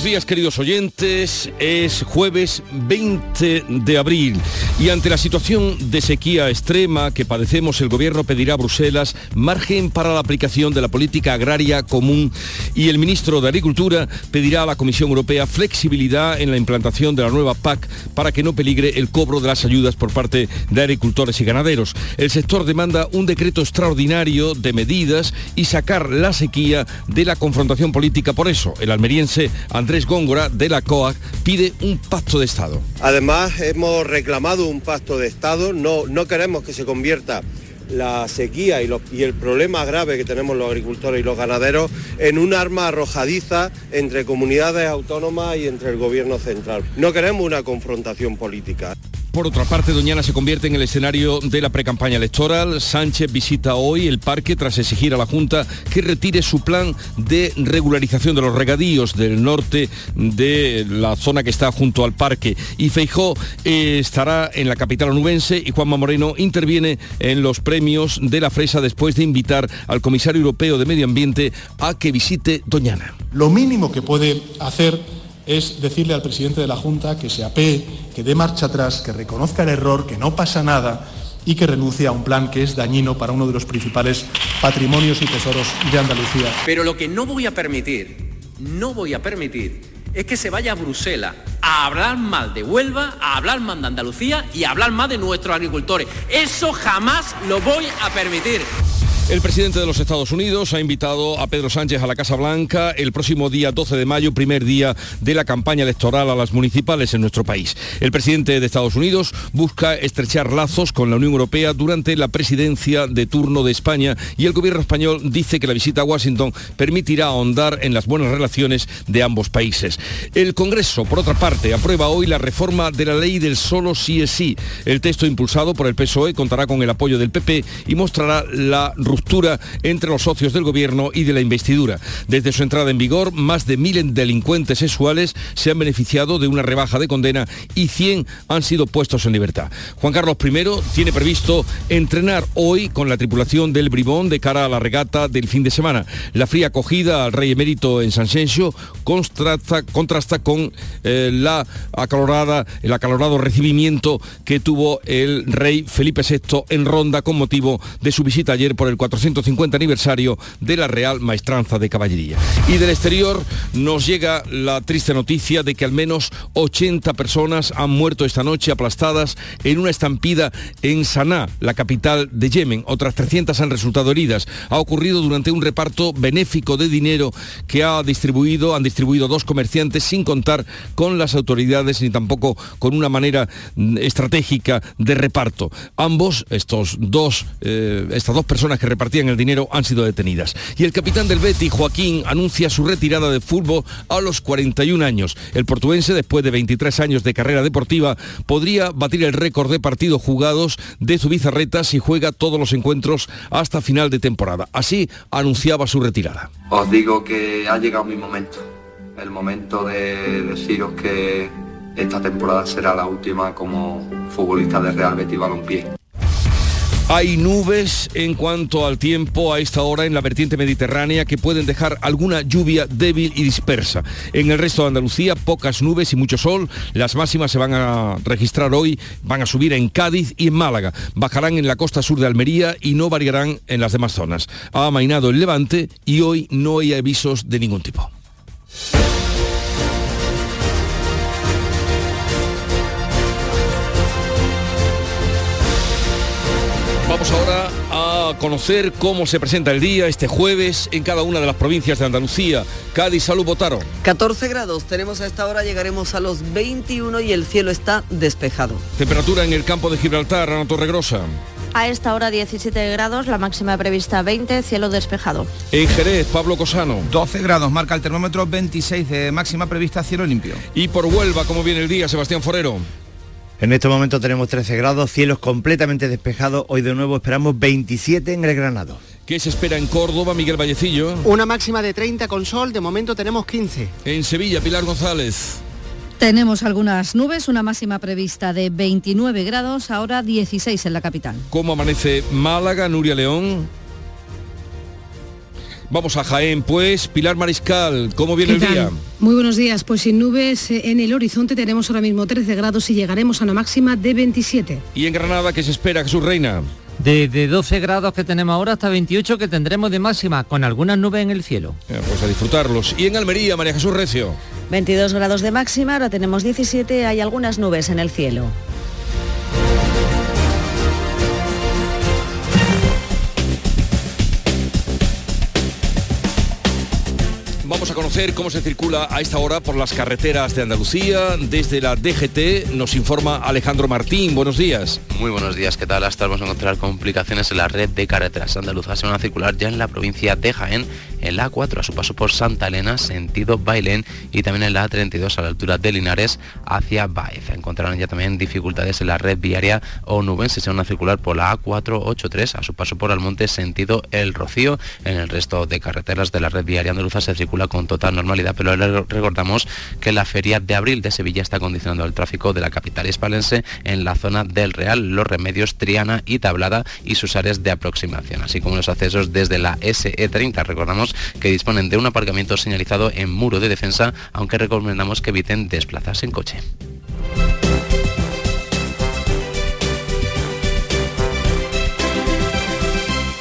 Buenos días queridos oyentes, es jueves 20 de abril y ante la situación de sequía extrema que padecemos el gobierno pedirá a Bruselas margen para la aplicación de la política agraria común y el ministro de Agricultura pedirá a la Comisión Europea flexibilidad en la implantación de la nueva PAC para que no peligre el cobro de las ayudas por parte de agricultores y ganaderos. El sector demanda un decreto extraordinario de medidas y sacar la sequía de la confrontación política. Por eso, el almeriense Andrés Góngora de la COAC pide un pacto de Estado. Además, hemos reclamado un pacto de Estado, no, no queremos que se convierta la sequía y, y, el problema grave que tenemos los agricultores y los ganaderos en un arma arrojadiza entre comunidades autónomas y entre el gobierno central. No queremos una confrontación política. Por otra parte, Doñana se convierte en el escenario de la precampaña electoral. Sánchez visita hoy el parque tras exigir a la Junta que retire su plan de regularización de los regadíos del norte de la zona que está junto al parque. Y Feijó eh, estará en la capital onubense y Juanma Moreno interviene en los premios de la fresa después de invitar al comisario europeo de Medio Ambiente a que visite Doñana. Lo mínimo que puede hacer es decirle al presidente de la Junta que se apee, que dé marcha atrás, que reconozca el error, que no pasa nada y que renuncie a un plan que es dañino para uno de los principales patrimonios y tesoros de Andalucía. Pero lo que no voy a permitir, no voy a permitir, es que se vaya a Bruselas a hablar mal de Huelva, a hablar mal de Andalucía y a hablar mal de nuestros agricultores. Eso jamás lo voy a permitir. El presidente de los Estados Unidos ha invitado a Pedro Sánchez a la Casa Blanca el próximo día 12 de mayo, primer día de la campaña electoral a las municipales en nuestro país. El presidente de Estados Unidos busca estrechar lazos con la Unión Europea durante la presidencia de turno de España y el gobierno español dice que la visita a Washington permitirá ahondar en las buenas relaciones de ambos países. El Congreso, por otra parte, aprueba hoy la reforma de la ley del solo sí es sí. El texto impulsado por el PSOE contará con el apoyo del PP y mostrará la ruptura entre los socios del gobierno y de la investidura. Desde su entrada en vigor, más de mil delincuentes sexuales se han beneficiado de una rebaja de condena y 100 han sido puestos en libertad. Juan Carlos I tiene previsto entrenar hoy con la tripulación del Bribón de cara a la regata del fin de semana. La fría acogida al rey emérito en San Sencio contrasta, contrasta con eh, la acalorada, el acalorado recibimiento que tuvo el rey Felipe VI en Ronda con motivo de su visita ayer por el 450 aniversario de la Real Maestranza de Caballería. Y del exterior nos llega la triste noticia de que al menos 80 personas han muerto esta noche aplastadas en una estampida en Sanaa, la capital de Yemen. Otras 300 han resultado heridas. Ha ocurrido durante un reparto benéfico de dinero que ha distribuido, han distribuido dos comerciantes sin contar con las autoridades ni tampoco con una manera mm, estratégica de reparto. Ambos, estos dos, eh, estas dos personas que repartían el dinero han sido detenidas. Y el capitán del Betty, Joaquín, anuncia su retirada de fútbol a los 41 años. El portuense, después de 23 años de carrera deportiva, podría batir el récord de partidos jugados de Zubizarreta si juega todos los encuentros hasta final de temporada. Así anunciaba su retirada. Os digo que ha llegado mi momento. El momento de deciros que esta temporada será la última como futbolista de Real Betis Balompié. Hay nubes en cuanto al tiempo a esta hora en la vertiente mediterránea que pueden dejar alguna lluvia débil y dispersa. En el resto de Andalucía, pocas nubes y mucho sol. Las máximas se van a registrar hoy, van a subir en Cádiz y en Málaga. Bajarán en la costa sur de Almería y no variarán en las demás zonas. Ha amainado el levante y hoy no hay avisos de ningún tipo. Vamos ahora a conocer cómo se presenta el día este jueves en cada una de las provincias de Andalucía. Cádiz, salud, Botaro. 14 grados tenemos a esta hora, llegaremos a los 21 y el cielo está despejado. Temperatura en el campo de Gibraltar, Ana Torregrosa. A esta hora 17 grados, la máxima prevista 20, cielo despejado. En Jerez, Pablo Cosano. 12 grados, marca el termómetro 26 de máxima prevista, cielo limpio. Y por Huelva, ¿cómo viene el día, Sebastián Forero? En este momento tenemos 13 grados, cielos completamente despejados. Hoy de nuevo esperamos 27 en el Granado. ¿Qué se espera en Córdoba, Miguel Vallecillo? Una máxima de 30 con sol, de momento tenemos 15. En Sevilla, Pilar González. Tenemos algunas nubes, una máxima prevista de 29 grados, ahora 16 en la capital. ¿Cómo amanece Málaga, Nuria León? Vamos a Jaén, pues. Pilar Mariscal, ¿cómo viene el día? Muy buenos días. Pues sin nubes eh, en el horizonte tenemos ahora mismo 13 grados y llegaremos a una máxima de 27. ¿Y en Granada qué se espera, Jesús Reina? Desde 12 grados que tenemos ahora hasta 28 que tendremos de máxima, con algunas nubes en el cielo. pues a disfrutarlos. ¿Y en Almería, María Jesús Recio? 22 grados de máxima, ahora tenemos 17, hay algunas nubes en el cielo. Vamos a conocer cómo se circula a esta hora por las carreteras de Andalucía. Desde la DGT nos informa Alejandro Martín. Buenos días. Muy buenos días. ¿Qué tal? Hasta vamos a encontrar complicaciones en la red de carreteras andaluzas. Se van a circular ya en la provincia de Jaén, en la A4 a su paso por Santa Elena, sentido Bailén, y también en la A32 a la altura de Linares hacia Baez. Encontrarán ya también dificultades en la red viaria onubense. Se van a circular por la A483 a su paso por Almonte, sentido El Rocío. En el resto de carreteras de la red viaria andaluza se circula con total normalidad, pero recordamos que la feria de abril de Sevilla está condicionando el tráfico de la capital hispalense en la zona del Real, Los Remedios, Triana y Tablada y sus áreas de aproximación, así como los accesos desde la SE30. Recordamos que disponen de un aparcamiento señalizado en muro de defensa, aunque recomendamos que eviten desplazarse en coche.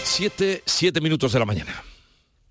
Siete, siete minutos de la mañana.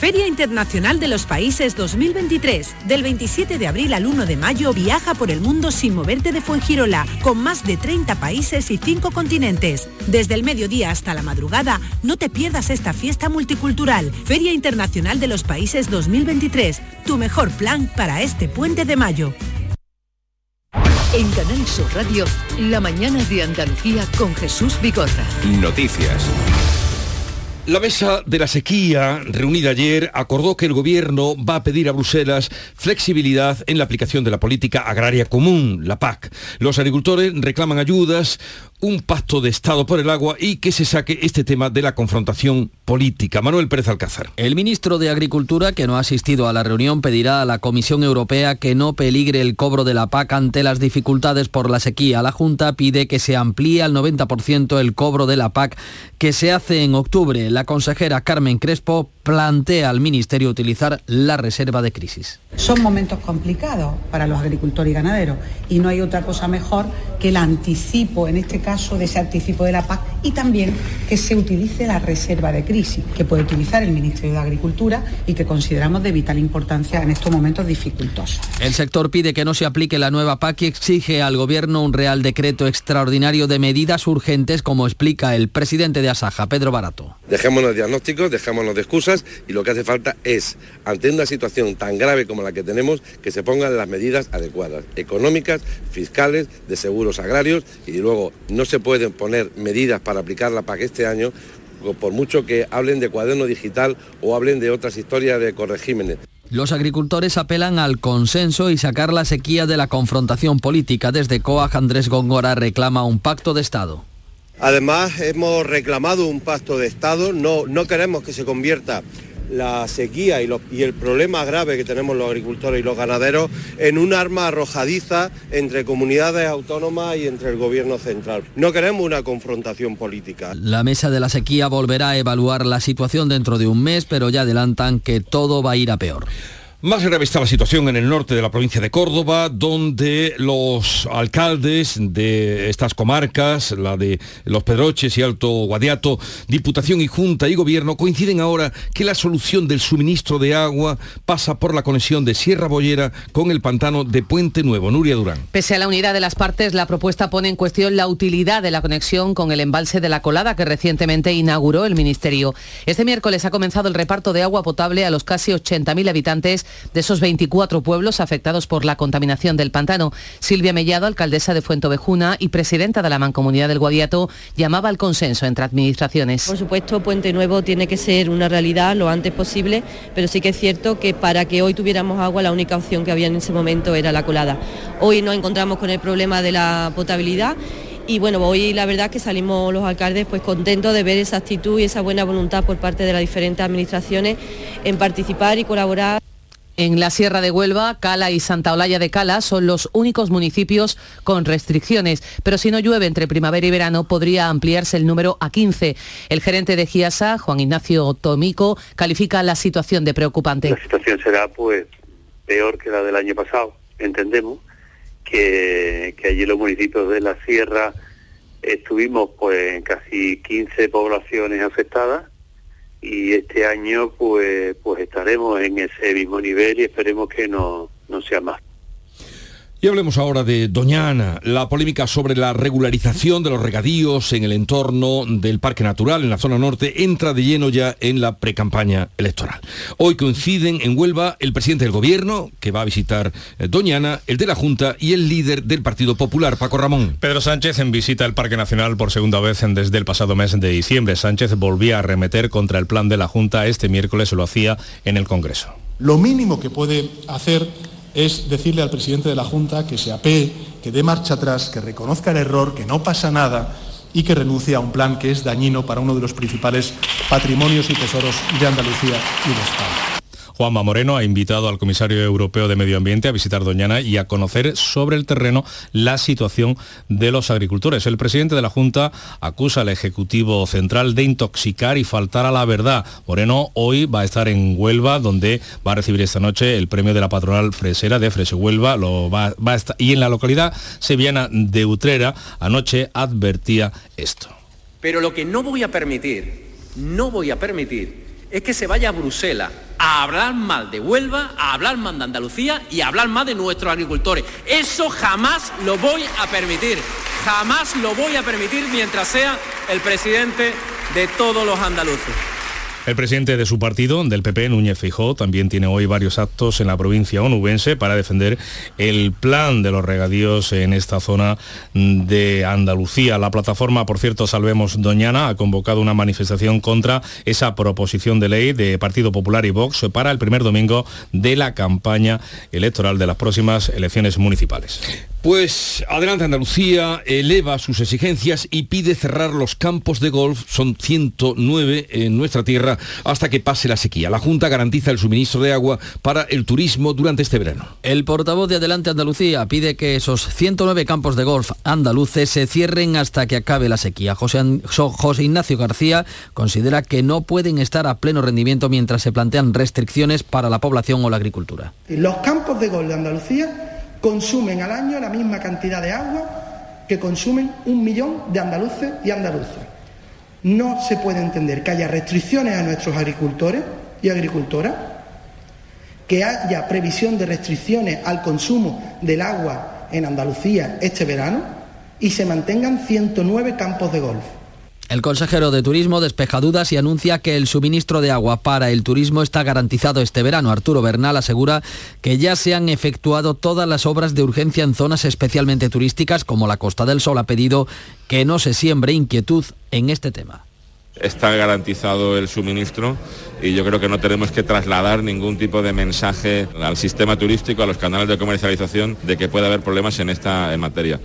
Feria Internacional de los Países 2023. Del 27 de abril al 1 de mayo viaja por el mundo sin moverte de Fuengirola, con más de 30 países y 5 continentes. Desde el mediodía hasta la madrugada, no te pierdas esta fiesta multicultural. Feria Internacional de los Países 2023. Tu mejor plan para este puente de mayo. En Canal Sur Radio, la mañana de Andalucía con Jesús Bigorra. Noticias. La mesa de la sequía, reunida ayer, acordó que el gobierno va a pedir a Bruselas flexibilidad en la aplicación de la política agraria común, la PAC. Los agricultores reclaman ayudas, un pacto de Estado por el agua y que se saque este tema de la confrontación política. Manuel Pérez Alcázar. El ministro de Agricultura, que no ha asistido a la reunión, pedirá a la Comisión Europea que no peligre el cobro de la PAC ante las dificultades por la sequía. La Junta pide que se amplíe al 90% el cobro de la PAC que se hace en octubre. La consejera Carmen Crespo plantea al Ministerio utilizar la reserva de crisis. Son momentos complicados para los agricultores y ganaderos y no hay otra cosa mejor que el anticipo, en este caso, de ese anticipo de la PAC y también que se utilice la reserva de crisis que puede utilizar el Ministerio de Agricultura y que consideramos de vital importancia en estos momentos dificultosos. El sector pide que no se aplique la nueva PAC y exige al Gobierno un real decreto extraordinario de medidas urgentes, como explica el presidente de Asaja, Pedro Barato. Dejémonos diagnósticos, dejémonos de excusas y lo que hace falta es, ante una situación tan grave como la que tenemos, que se pongan las medidas adecuadas, económicas, fiscales, de seguros agrarios y luego no se pueden poner medidas para aplicar la PAC este año por mucho que hablen de cuaderno digital o hablen de otras historias de corregímenes. Los agricultores apelan al consenso y sacar la sequía de la confrontación política. Desde COAG Andrés Góngora reclama un pacto de Estado. Además, hemos reclamado un pacto de Estado, no, no queremos que se convierta la sequía y, el problema grave que tenemos los agricultores y los ganaderos en un arma arrojadiza entre comunidades autónomas y entre el gobierno central. No queremos una confrontación política. La mesa de la sequía volverá a evaluar la situación dentro de un mes, pero ya adelantan que todo va a ir a peor. Más grave está la situación en el norte de la provincia de Córdoba, donde los alcaldes de estas comarcas, la de Los Pedroches y Alto Guadiato, Diputación y Junta y Gobierno, coinciden ahora que la solución del suministro de agua pasa por la conexión de Sierra Bollera con el pantano de Puente Nuevo. Nuria Durán. Pese a la unidad de las partes, la propuesta pone en cuestión la utilidad de la conexión con el embalse de la Colada que recientemente inauguró el Ministerio. Este miércoles ha comenzado el reparto de agua potable a los casi 80.000 habitantes de esos 24 pueblos afectados por la contaminación del pantano. Silvia Mellado, alcaldesa de Fuentovejuna y presidenta de la Mancomunidad del Guadiato, llamaba al consenso entre administraciones. Por supuesto, Puente Nuevo tiene que ser una realidad lo antes posible, pero sí que es cierto que para que hoy tuviéramos agua la única opción que había en ese momento era la colada. Hoy nos encontramos con el problema de la potabilidad y bueno, hoy la verdad que salimos los alcaldes pues contentos de ver esa actitud y esa buena voluntad por parte de las diferentes administraciones en participar y colaborar. En la Sierra de Huelva, Cala y Santa Olalla de Cala son los únicos municipios con restricciones, pero si no llueve entre primavera y verano podría ampliarse el número a 15. El gerente de GIASA, Juan Ignacio Tomico, califica la situación de preocupante. La situación será pues peor que la del año pasado, entendemos, que, que allí los municipios de la sierra estuvimos pues en casi 15 poblaciones afectadas y este año pues pues estaremos en ese mismo nivel y esperemos que no, no sea más. Y hablemos ahora de Doñana, la polémica sobre la regularización de los regadíos en el entorno del Parque Natural en la zona norte entra de lleno ya en la precampaña electoral. Hoy coinciden en Huelva el presidente del gobierno, que va a visitar eh, Doñana, el de la Junta y el líder del Partido Popular, Paco Ramón. Pedro Sánchez en visita al Parque Nacional por segunda vez desde el pasado mes de diciembre. Sánchez volvía a arremeter contra el plan de la Junta. Este miércoles lo hacía en el Congreso. Lo mínimo que puede hacer es decirle al presidente de la Junta que se apee, que dé marcha atrás, que reconozca el error, que no pasa nada y que renuncie a un plan que es dañino para uno de los principales patrimonios y tesoros de Andalucía y de España. Juanma Moreno ha invitado al comisario europeo de Medio Ambiente a visitar Doñana y a conocer sobre el terreno la situación de los agricultores. El presidente de la Junta acusa al Ejecutivo Central de intoxicar y faltar a la verdad. Moreno hoy va a estar en Huelva, donde va a recibir esta noche el premio de la patronal fresera de Frese Huelva. Lo va, y en la localidad sevillana de Utrera, anoche advertía esto. Pero lo que no voy a permitir, no voy a permitir, es que se vaya a Bruselas a hablar mal de Huelva, a hablar mal de Andalucía y a hablar mal de nuestros agricultores. Eso jamás lo voy a permitir. Jamás lo voy a permitir mientras sea el presidente de todos los andaluces. El presidente de su partido, del PP, Núñez Feijóo, también tiene hoy varios actos en la provincia onubense para defender el plan de los regadíos en esta zona de Andalucía. La plataforma, por cierto, Salvemos Doñana, ha convocado una manifestación contra esa proposición de ley de Partido Popular y Vox para el primer domingo de la campaña electoral de las próximas elecciones municipales. Pues adelante Andalucía eleva sus exigencias y pide cerrar los campos de golf, son 109 en nuestra tierra, hasta que pase la sequía. La Junta garantiza el suministro de agua para el turismo durante este verano. El portavoz de Adelante Andalucía pide que esos 109 campos de golf andaluces se cierren hasta que acabe la sequía. José, José Ignacio García considera que no pueden estar a pleno rendimiento mientras se plantean restricciones para la población o la agricultura. Los campos de golf de Andalucía consumen al año la misma cantidad de agua que consumen un millón de andaluces y andaluzas. No se puede entender que haya restricciones a nuestros agricultores y agricultoras, que haya previsión de restricciones al consumo del agua en Andalucía este verano y se mantengan 109 campos de golf. El consejero de Turismo despeja dudas y anuncia que el suministro de agua para el turismo está garantizado este verano. Arturo Bernal asegura que ya se han efectuado todas las obras de urgencia en zonas especialmente turísticas como la Costa del Sol. Ha pedido que no se siembre inquietud en este tema está garantizado el suministro y yo creo que no tenemos que trasladar ningún tipo de mensaje al sistema turístico, a los canales de comercialización, de que pueda haber problemas en esta materia.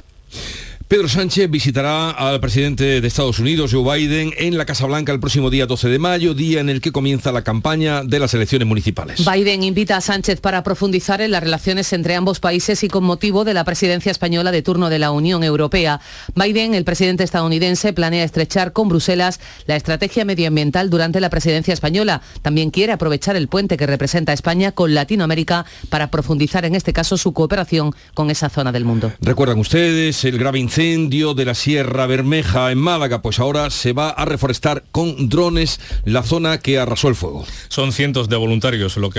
Pedro Sánchez visitará al presidente de Estados Unidos, Joe Biden, en la Casa Blanca el próximo día 12 de mayo, día en el que comienza la campaña de las elecciones municipales. Biden invita a Sánchez para profundizar en las relaciones entre ambos países y con motivo de la presidencia española de turno de la Unión Europea. Biden, el presidente estadounidense, planea estrechar con Bruselas la estrategia medioambiental durante la presidencia española. También quiere aprovechar el puente que representa a España con Latinoamérica para profundizar en este caso su cooperación con esa zona del mundo. Recuerdan ustedes el grave incendio de la Sierra Bermeja en Málaga, pues ahora se va a reforestar con drones la zona que arrasó el fuego. Son cientos de voluntarios los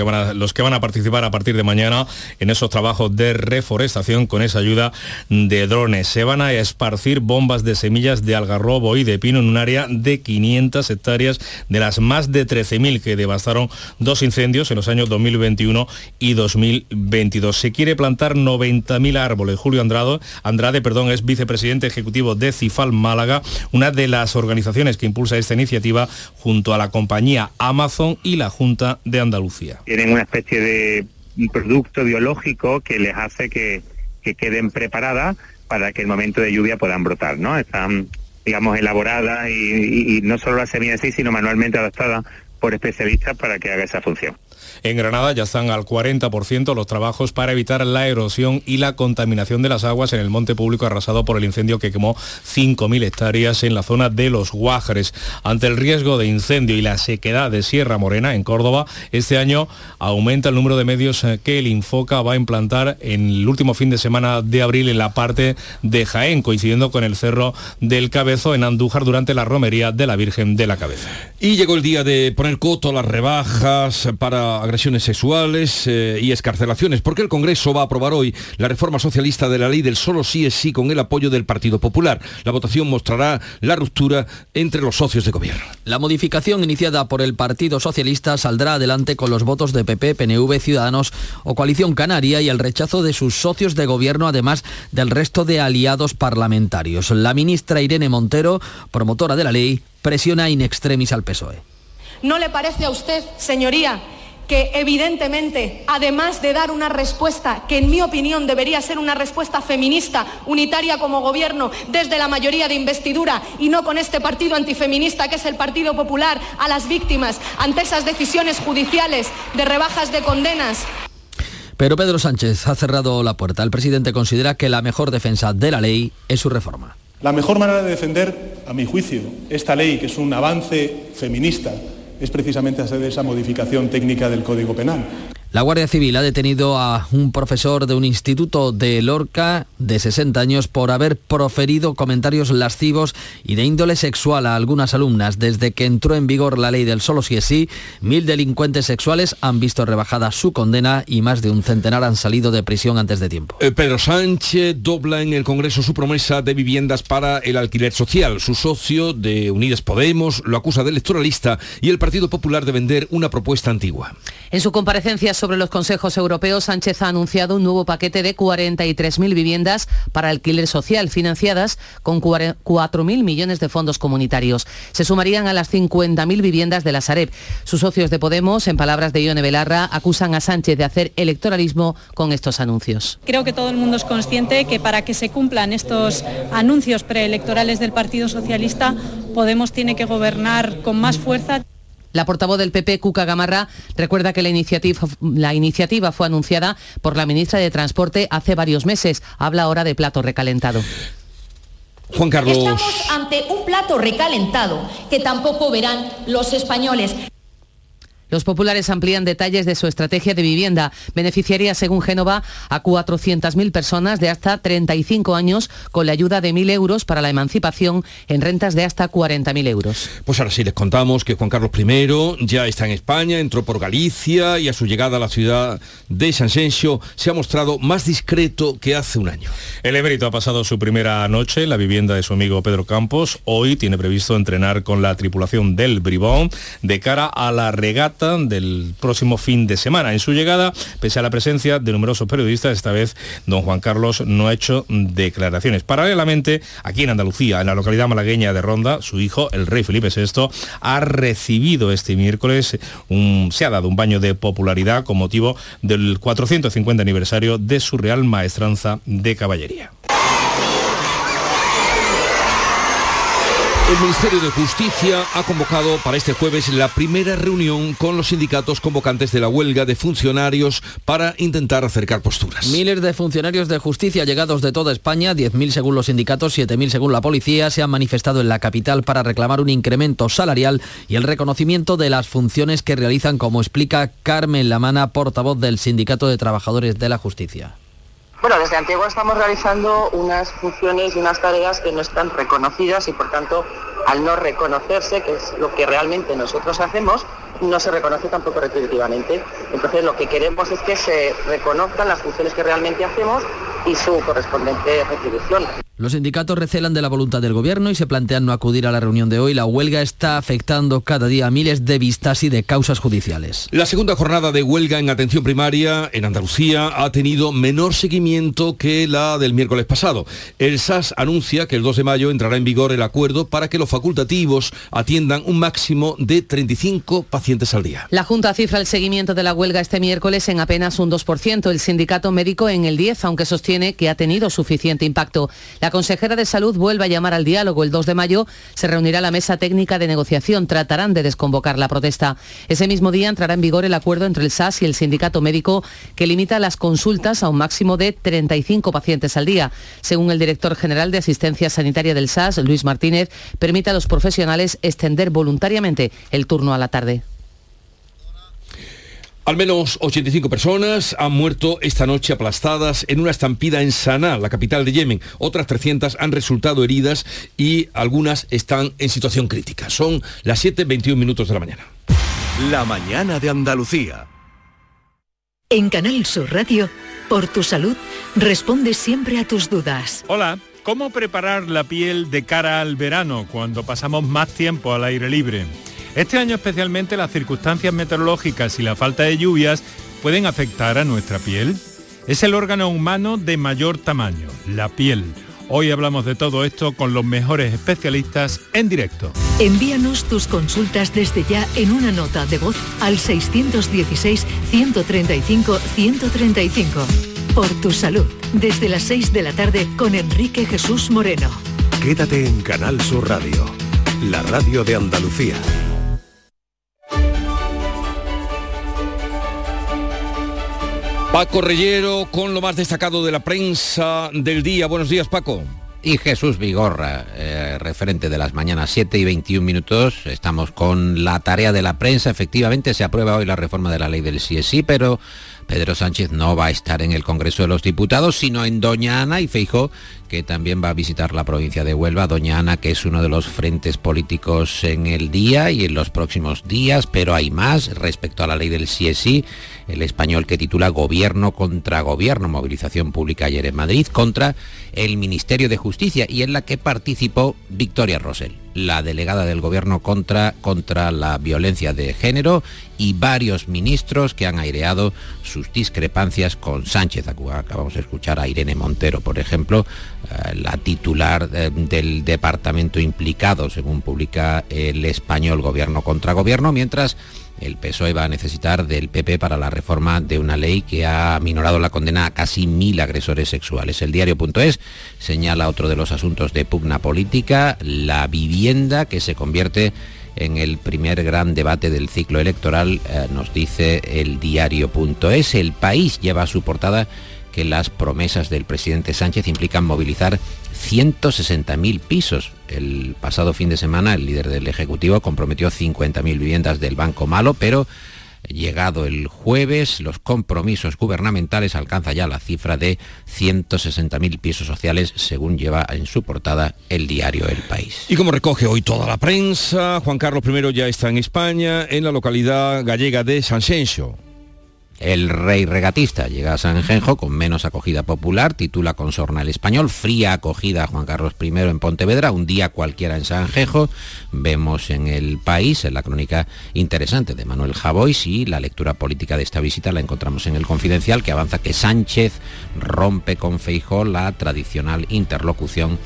que van a participar a partir de mañana en esos trabajos de reforestación con esa ayuda de drones. Se van a esparcir bombas de semillas de algarrobo y de pino en un área de 500 hectáreas de las más de 13.000 que devastaron dos incendios en los años 2021 y 2022. Se quiere plantar 90.000 árboles. Julio Andrade, Andrade perdón, es vicepresidente ejecutivo de Cifal Málaga, una de las organizaciones que impulsa esta iniciativa junto a la compañía Amazon y la Junta de Andalucía. tienen una especie de producto biológico que les hace que, que queden preparadas para que el momento de lluvia puedan brotar, ¿no? Están, digamos, elaboradas y, no solo la semilla en sí, sino manualmente adaptadas por especialistas para que haga esa función. En Granada ya están al 40% los trabajos para evitar la erosión y la contaminación de las aguas en el monte público arrasado por el incendio que quemó 5.000 hectáreas en la zona de Los Guájares. Ante el riesgo de incendio y la sequedad de Sierra Morena en Córdoba, este año aumenta el número de medios eh, que el Infoca va a implantar en el último fin de semana de abril en la parte de Jaén, coincidiendo con el Cerro del Cabezo en Andújar durante la romería de la Virgen de la Cabeza. Y llegó el día de poner coto a las rebajas para agresiones sexuales eh, y escarcelaciones, porque el Congreso va a aprobar hoy la reforma socialista de la ley del solo sí es sí con el apoyo del Partido Popular. La votación mostrará la ruptura entre los socios de gobierno. La modificación iniciada por el Partido Socialista saldrá adelante con los votos de PP, PNV, Ciudadanos o Coalición Canaria y el rechazo de sus socios de gobierno, además del resto de aliados parlamentarios. La ministra Irene Montero, promotora de la ley, presiona in extremis al PSOE. ¿No le parece a usted, señoría, que evidentemente, además de dar una respuesta que en mi opinión debería ser una respuesta feminista, unitaria como gobierno, desde la mayoría de investidura y no con este partido antifeminista que es el Partido Popular, a las víctimas ante esas decisiones judiciales de rebajas de condenas, Pero Pedro Sánchez ha cerrado la puerta. El presidente considera que la mejor defensa de la ley es su reforma. La mejor manera de defender, a mi juicio, esta ley, que es un avance feminista, es precisamente hacer esa modificación técnica del Código Penal. La Guardia Civil ha detenido a un profesor de un instituto de Lorca de 60 años por haber proferido comentarios lascivos y de índole sexual a algunas alumnas. Desde que entró en vigor la ley del solo si es sí, mil delincuentes sexuales han visto rebajada su condena y más de un centenar han salido de prisión antes de tiempo. Eh, Pedro Sánchez dobla en el Congreso su promesa de viviendas para el alquiler social. Su socio de Unidas Podemos lo acusa de electoralista y el Partido Popular de vender una propuesta antigua. En su comparecencia sobre los consejos europeos, Sánchez ha anunciado un nuevo paquete de 43.000 viviendas para alquiler social, financiadas con 4.000 millones de fondos comunitarios. Se sumarían a las 50.000 viviendas de la Sareb. Sus socios de Podemos, en palabras de Ione Belarra, acusan a Sánchez de hacer electoralismo con estos anuncios. Creo que todo el mundo es consciente que para que se cumplan estos anuncios preelectorales del Partido Socialista, Podemos tiene que gobernar con más fuerza. La portavoz del PP, Cuca Gamarra, recuerda que la iniciativa, la iniciativa fue anunciada por la ministra de Transporte hace varios meses. Habla ahora de plato recalentado. Juan Carlos. Estamos ante un plato recalentado que tampoco verán los españoles. Los populares amplían detalles de su estrategia de vivienda. Beneficiaría, según Génova, a 400.000 personas de hasta 35 años con la ayuda de 1.000 euros para la emancipación en rentas de hasta 40.000 euros. Pues ahora sí les contamos que Juan Carlos I ya está en España, entró por Galicia y a su llegada a la ciudad de San Sencio se ha mostrado más discreto que hace un año. El emérito ha pasado su primera noche en la vivienda de su amigo Pedro Campos. Hoy tiene previsto entrenar con la tripulación del Bribón de cara a la regata del próximo fin de semana. En su llegada, pese a la presencia de numerosos periodistas, esta vez don Juan Carlos no ha hecho declaraciones. Paralelamente, aquí en Andalucía, en la localidad malagueña de Ronda, su hijo, el rey Felipe VI, ha recibido este miércoles, un, se ha dado un baño de popularidad con motivo del 450 aniversario de su Real Maestranza de Caballería. El Ministerio de Justicia ha convocado para este jueves la primera reunión con los sindicatos convocantes de la huelga de funcionarios para intentar acercar posturas. Miles de funcionarios de justicia llegados de toda España, 10.000 según los sindicatos, 7.000 según la policía, se han manifestado en la capital para reclamar un incremento salarial y el reconocimiento de las funciones que realizan, como explica Carmen Lamana, portavoz del Sindicato de Trabajadores de la Justicia. Bueno, desde Antigua estamos realizando unas funciones y unas tareas que no están reconocidas y por tanto al no reconocerse, que es lo que realmente nosotros hacemos, no se reconoce tampoco retributivamente. Entonces lo que queremos es que se reconozcan las funciones que realmente hacemos y su correspondiente retribución. Los sindicatos recelan de la voluntad del gobierno y se plantean no acudir a la reunión de hoy. La huelga está afectando cada día a miles de vistas y de causas judiciales. La segunda jornada de huelga en atención primaria en Andalucía ha tenido menor seguimiento que la del miércoles pasado. El SAS anuncia que el 2 de mayo entrará en vigor el acuerdo para que los facultativos atiendan un máximo de 35 pacientes al día. La Junta cifra el seguimiento de la huelga este miércoles en apenas un 2%, el sindicato médico en el 10%, aunque sostiene que ha tenido suficiente impacto. La consejera de Salud vuelve a llamar al diálogo. El 2 de mayo se reunirá la mesa técnica de negociación. Tratarán de desconvocar la protesta. Ese mismo día entrará en vigor el acuerdo entre el SAS y el sindicato médico que limita las consultas a un máximo de 35 pacientes al día. Según el director general de Asistencia Sanitaria del SAS, Luis Martínez, permite a los profesionales extender voluntariamente el turno a la tarde. Al menos 85 personas han muerto esta noche aplastadas en una estampida en Sanaa, la capital de Yemen. Otras 300 han resultado heridas y algunas están en situación crítica. Son las 7.21 minutos de la mañana. La mañana de Andalucía. En Canal Sur Radio, por tu salud, responde siempre a tus dudas. Hola, ¿cómo preparar la piel de cara al verano cuando pasamos más tiempo al aire libre? Este año especialmente las circunstancias meteorológicas y la falta de lluvias pueden afectar a nuestra piel. Es el órgano humano de mayor tamaño, la piel. Hoy hablamos de todo esto con los mejores especialistas en directo. Envíanos tus consultas desde ya en una nota de voz al 616-135-135. Por tu salud, desde las 6 de la tarde con Enrique Jesús Moreno. Quédate en Canal Sur Radio, la radio de Andalucía. Paco Reyero con lo más destacado de la prensa del día. Buenos días, Paco. Y Jesús Vigorra, eh, referente de las mañanas 7 y 21 minutos. Estamos con la tarea de la prensa. Efectivamente, se aprueba hoy la reforma de la ley del CSI, pero Pedro Sánchez no va a estar en el Congreso de los Diputados, sino en Doña Ana y Feijo, que también va a visitar la provincia de Huelva. Doña Ana, que es uno de los frentes políticos en el día y en los próximos días, pero hay más respecto a la ley del CSI, el español que titula Gobierno contra Gobierno, movilización pública ayer en Madrid, contra el Ministerio de Justicia y en la que participó Victoria Rosell, la delegada del Gobierno contra, contra la violencia de género y varios ministros que han aireado sus discrepancias con Sánchez. Acabamos de escuchar a Irene Montero, por ejemplo, la titular eh, del departamento implicado, según publica el español Gobierno contra Gobierno, mientras el PSOE va a necesitar del PP para la reforma de una ley que ha minorado la condena a casi mil agresores sexuales. El diario.es señala otro de los asuntos de pugna política, la vivienda que se convierte en el primer gran debate del ciclo electoral, eh, nos dice el diario.es. El país lleva su portada que las promesas del presidente Sánchez implican movilizar 160.000 pisos. El pasado fin de semana el líder del Ejecutivo comprometió 50.000 viviendas del Banco Malo, pero llegado el jueves, los compromisos gubernamentales alcanza ya la cifra de 160.000 pisos sociales, según lleva en su portada el diario El País. Y como recoge hoy toda la prensa, Juan Carlos I ya está en España, en la localidad gallega de San el rey regatista llega a San Genjo con menos acogida popular, titula con sorna el español, fría acogida a Juan Carlos I en Pontevedra, un día cualquiera en San Genjo. Vemos en el país, en la crónica interesante de Manuel Javois y la lectura política de esta visita la encontramos en el Confidencial que avanza que Sánchez rompe con Feijó la tradicional interlocución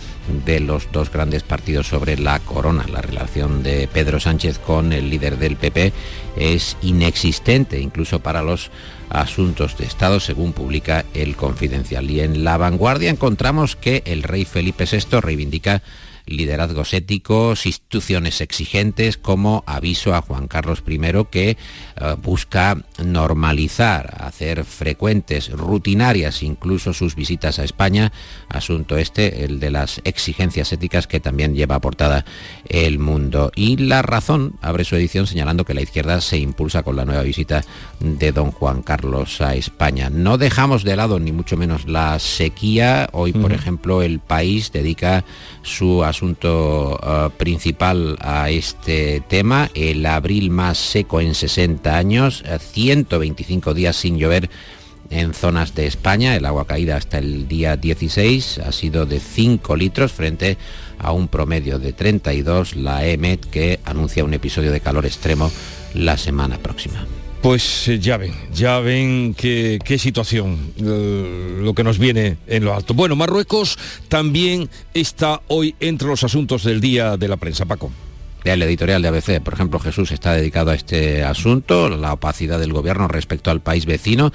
de los dos grandes partidos sobre la corona. La relación de Pedro Sánchez con el líder del PP es inexistente, incluso para los asuntos de Estado, según publica el Confidencial. Y en la vanguardia encontramos que el rey Felipe VI reivindica liderazgos éticos, instituciones exigentes, como aviso a Juan Carlos I que eh, busca normalizar, hacer frecuentes, rutinarias incluso sus visitas a España, asunto este, el de las exigencias éticas que también lleva aportada el mundo. Y La Razón abre su edición señalando que la izquierda se impulsa con la nueva visita de don Juan Carlos a España. No dejamos de lado ni mucho menos la sequía. Hoy, por ejemplo, el país dedica su asunto eh, principal a este tema, el abril más seco en 60 años, 125 eh, días sin llover en zonas de España. El agua caída hasta el día 16 ha sido de 5 litros frente a un promedio de 32. La EMET que anuncia un episodio de calor extremo la semana próxima. Pues eh, ya ven, ya ven qué, situación eh, lo que nos viene en lo alto. Bueno, Marruecos también está hoy entre los asuntos del día de la prensa, Paco. El editorial de ABC, por ejemplo, Jesús está dedicado a este asunto, la opacidad del gobierno respecto al país vecino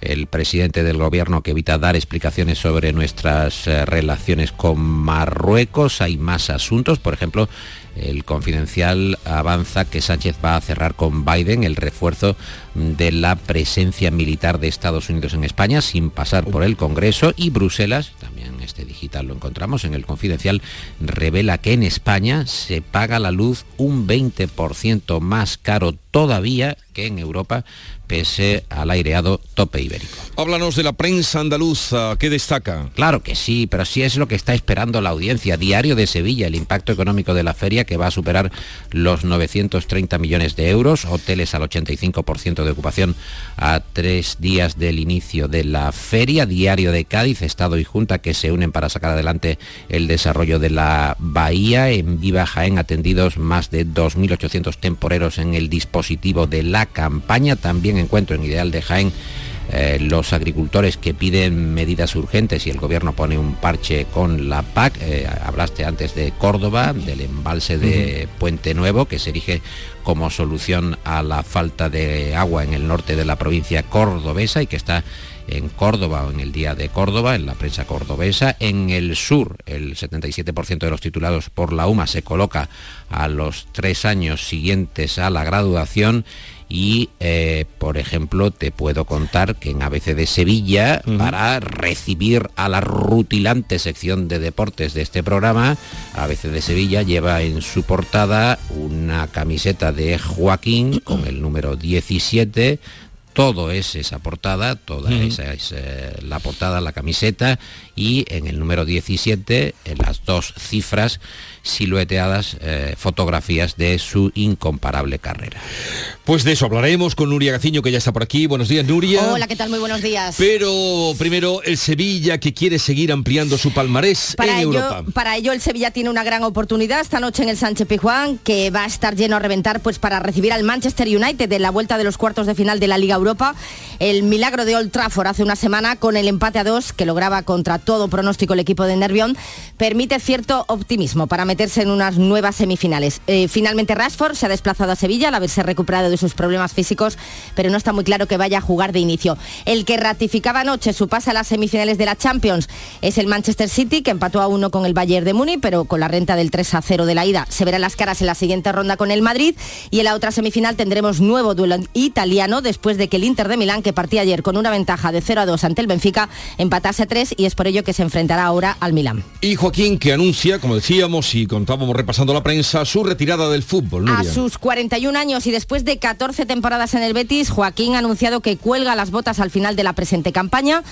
el presidente del gobierno que evita dar explicaciones sobre nuestras eh, relaciones con Marruecos. Hay más asuntos, por ejemplo, el confidencial avanza que Sánchez va a cerrar con Biden el refuerzo de la presencia militar de Estados Unidos en España sin pasar por el Congreso y Bruselas, también este digital lo encontramos en el confidencial, revela que en España se paga la luz un 20% más caro todavía que en Europa pese al aireado tope ibérico. Háblanos de la prensa andaluza, ¿qué destaca? Claro que sí, pero sí es lo que está esperando la audiencia. Diario de Sevilla, el impacto económico de la feria que va a superar los 930 millones de euros, hoteles al 85% de ocupación a tres días del inicio de la feria. Diario de Cádiz, Estado y Junta que se unen para sacar adelante el desarrollo de la bahía. En Viva Jaén atendidos más de 2.800 temporeros en el dispositivo de la campaña. También encuentro en Ideal de Jaén eh, los agricultores que piden medidas urgentes y el gobierno pone un parche con la PAC. Eh, hablaste antes de Córdoba, del embalse de Puente Nuevo, que se erige como solución a la falta de agua en el norte de la provincia cordobesa y que está en Córdoba o en el Día de Córdoba, en la prensa cordobesa. En el sur, el 77% de los titulados por la UMA se coloca a los tres años siguientes a la graduación y, eh, por ejemplo, te puedo contar que en ABC de Sevilla, para recibir a la rutilante sección de deportes de este programa, ABC de Sevilla lleva en su portada una camiseta de Joaquín con el número 17 todo es esa portada, toda esa es eh, la portada, la camiseta y en el número 17, en las dos cifras, silueteadas eh, fotografías de su incomparable carrera. Pues de eso hablaremos con Nuria Gaciño, que ya está por aquí. Buenos días, Nuria. Hola, ¿qué tal? Muy buenos días. Pero primero, el Sevilla, que quiere seguir ampliando su palmarés para en ello, Europa. Para ello, el Sevilla tiene una gran oportunidad esta noche en el Sánchez Pizjuán, que va a estar lleno a reventar pues para recibir al Manchester United en la vuelta de los cuartos de final de la Liga Europa. El milagro de Old Trafford hace una semana con el empate a dos que lograba contra todo pronóstico el equipo de Nervión, permite cierto optimismo para meterse en unas nuevas semifinales. Eh, finalmente Rashford se ha desplazado a Sevilla al haberse recuperado de sus problemas físicos, pero no está muy claro que vaya a jugar de inicio. El que ratificaba anoche su pase a las semifinales de la Champions es el Manchester City, que empató a uno con el Bayern de Múnich, pero con la renta del 3 a 0 de la ida. Se verán las caras en la siguiente ronda con el Madrid y en la otra semifinal tendremos nuevo duelo italiano después de que el Inter de Milán, que partía ayer con una ventaja de 0 a 2 ante el Benfica, empatase a 3 y es por ello que se enfrentará ahora al Milán. Y Joaquín que anuncia, como decíamos y contábamos repasando la prensa, su retirada del fútbol. A sus 41 años y después de 14 temporadas en el Betis, Joaquín ha anunciado que cuelga las botas al final de la presente campaña.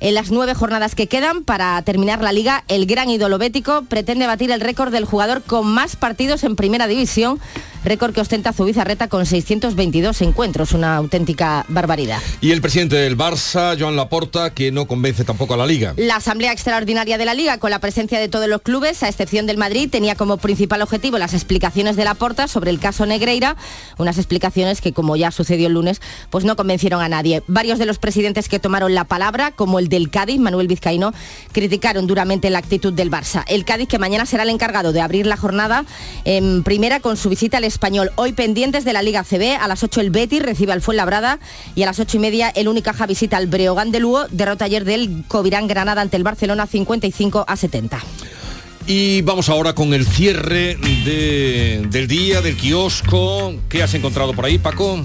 En las nueve jornadas que quedan para terminar la liga, el gran ídolo bético pretende batir el récord del jugador con más partidos en primera división récord que ostenta Zubizarreta con 622 encuentros, una auténtica barbaridad. Y el presidente del Barça, Joan Laporta, que no convence tampoco a la Liga. La Asamblea Extraordinaria de la Liga, con la presencia de todos los clubes, a excepción del Madrid, tenía como principal objetivo las explicaciones de Laporta sobre el caso Negreira, unas explicaciones que, como ya sucedió el lunes, pues no convencieron a nadie. Varios de los presidentes que tomaron la palabra, como el del Cádiz, Manuel Vizcaíno, criticaron duramente la actitud del Barça. El Cádiz, que mañana será el encargado de abrir la jornada en primera con su visita al español. Hoy pendientes de la Liga CB, a las 8 el Betis recibe al Fuenlabrada y a las 8 y media el Unicaja visita al Breogán de Lugo, derrota ayer del Covirán Granada ante el Barcelona 55 a 70. Y vamos ahora con el cierre de- del día, del kiosco. ¿Qué has encontrado por ahí, Paco?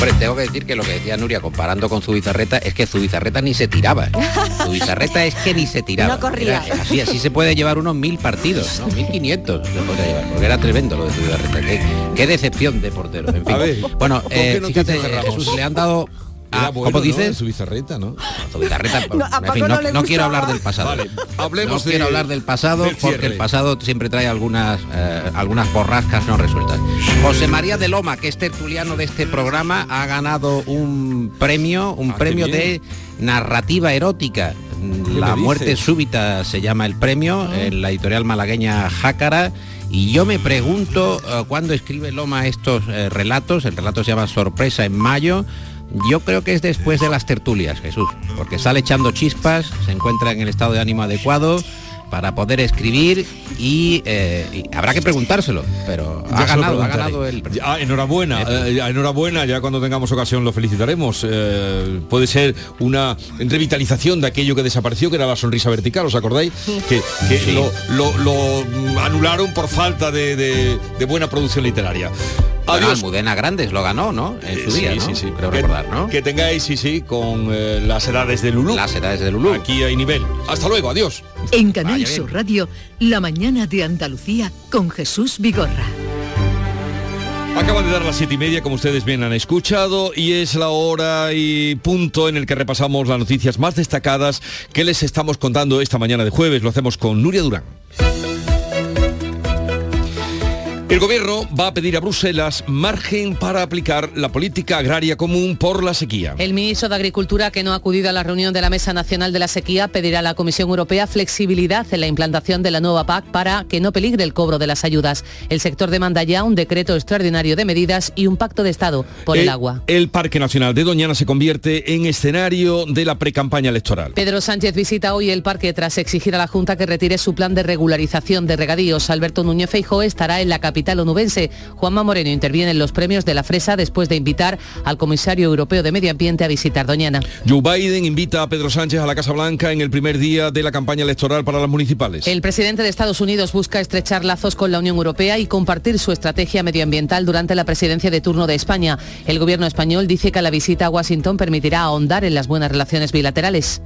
Hombre, tengo que decir que lo que decía Nuria comparando con Zubizarreta es que Zubizarreta ni se tiraba. Zubizarreta es que ni se tiraba. No corría. Era así, así se puede llevar unos mil partidos, ¿no? 1500 se podría llevar, porque era tremendo lo de Zubizarreta. Qué, qué decepción de portero. En fin. A ver, bueno, ¿por qué eh, fíjate? Jesús, le han dado... Era a- bueno, ¿Cómo ¿no? dices? Su bizarreta, ¿no? Zubizarreta, No, a en Paco fin, no no, no quiero hablar del pasado. Vale, hablemos no de- quiero hablar del pasado del porque el pasado siempre trae algunas eh, algunas borrascas no resueltas. José María de Loma, que es tertuliano de este programa, ha ganado un premio, un Ah, premio de narrativa erótica. ¿Qué La muerte dices? súbita se llama el premio Ah. en la editorial malagueña Jácara. Y yo me pregunto, eh, ¿cuándo escribe Loma estos eh, relatos? El relato se llama Sorpresa en Mayo. Yo creo que es después de las tertulias, Jesús, porque sale echando chispas, se encuentra en el estado de ánimo adecuado para poder escribir y, eh, y habrá que preguntárselo, pero ha ganado, ha ganado el. Ya, enhorabuena, eh, ya, enhorabuena, ya cuando tengamos ocasión lo felicitaremos. Eh, puede ser una revitalización de aquello que desapareció, que era la sonrisa vertical, ¿os acordáis? Que, que Sí. lo, lo- lo, anularon por falta de, de- de buena producción literaria. Bueno, Adiós. Almudena Grandes lo ganó, ¿no? En su Sí, día, sí, ¿no? sí. Creo que, recordar, ¿no? que tengáis, sí, sí, con eh, las edades de Lulú. Las edades de Lulú. Aquí hay nivel. Hasta luego, adiós. En Canal. Sur Radio, La mañana de Andalucía con Jesús Vigorra. Acaban de dar las siete y media, como ustedes bien han escuchado, y es la hora y punto en el que repasamos las noticias más destacadas que les estamos contando esta mañana de jueves. Lo hacemos con Nuria Durán. El gobierno va a pedir a Bruselas margen para aplicar la política agraria común por la sequía. El ministro de Agricultura, que no ha acudido a la reunión de la Mesa Nacional de la Sequía, pedirá a la Comisión Europea flexibilidad en la implantación de la nueva PAC para que no peligre el cobro de las ayudas. El sector demanda ya un decreto extraordinario de medidas y un pacto de Estado por el, agua. El Parque Nacional de Doñana se convierte en escenario de la precampaña electoral. Pedro Sánchez visita hoy el parque tras exigir a la Junta que retire su plan de regularización de regadíos. Alberto Núñez Feijóo estará en la capital onubense. Juanma Moreno interviene en los premios de la Fresa después de invitar al comisario europeo de Medio Ambiente a visitar Doñana. Joe Biden invita a Pedro Sánchez a la Casa Blanca en el primer día de la campaña electoral para las municipales. El presidente de Estados Unidos busca estrechar lazos con la Unión Europea y compartir su estrategia medioambiental durante la presidencia de turno de España. El gobierno español dice que la visita a Washington permitirá ahondar en las buenas relaciones bilaterales.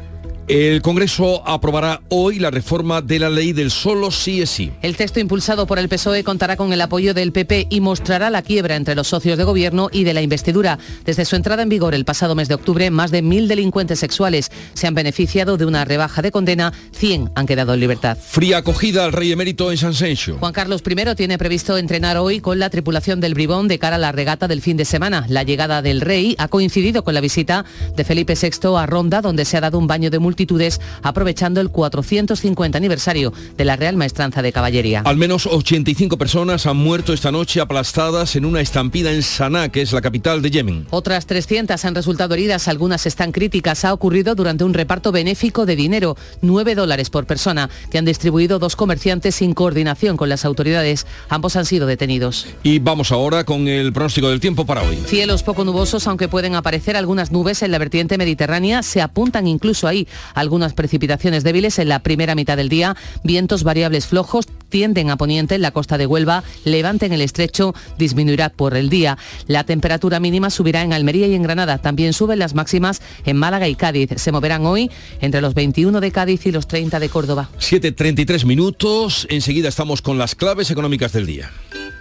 El Congreso aprobará hoy la reforma de la ley del solo sí es sí. El texto impulsado por el PSOE contará con el apoyo del PP y mostrará la quiebra entre los socios de gobierno y de la investidura. Desde su entrada en vigor el pasado mes de octubre, más de mil delincuentes sexuales se han beneficiado de una rebaja de condena, 100 han quedado en libertad. Fría acogida al rey emérito en San Sencho. Juan Carlos I tiene previsto entrenar hoy con la tripulación del Bribón de cara a la regata del fin de semana. La llegada del rey ha coincidido con la visita de Felipe VI a Ronda, donde se ha dado un baño de multitudes aprovechando el 450 aniversario de la Real Maestranza de Caballería. Al menos 85 personas han muerto esta noche aplastadas en una estampida en Sanaa, que es la capital de Yemen. Otras 300 han resultado heridas, algunas están críticas. Ha ocurrido durante un reparto benéfico de dinero, 9 dólares por persona, que han distribuido dos comerciantes sin coordinación con las autoridades. Ambos han sido detenidos. Y vamos ahora con el pronóstico del tiempo para hoy. Cielos poco nubosos, aunque pueden aparecer algunas nubes en la vertiente mediterránea, se apuntan incluso ahí algunas precipitaciones débiles en la primera mitad del día, vientos variables flojos tienden a poniente en la costa de Huelva, levante en el estrecho disminuirá por el día. La temperatura mínima subirá en Almería y en Granada, también suben las máximas en Málaga y Cádiz. Se moverán hoy entre los 21 de Cádiz y los 30 de Córdoba. 7.33 minutos, enseguida estamos con las claves económicas del día.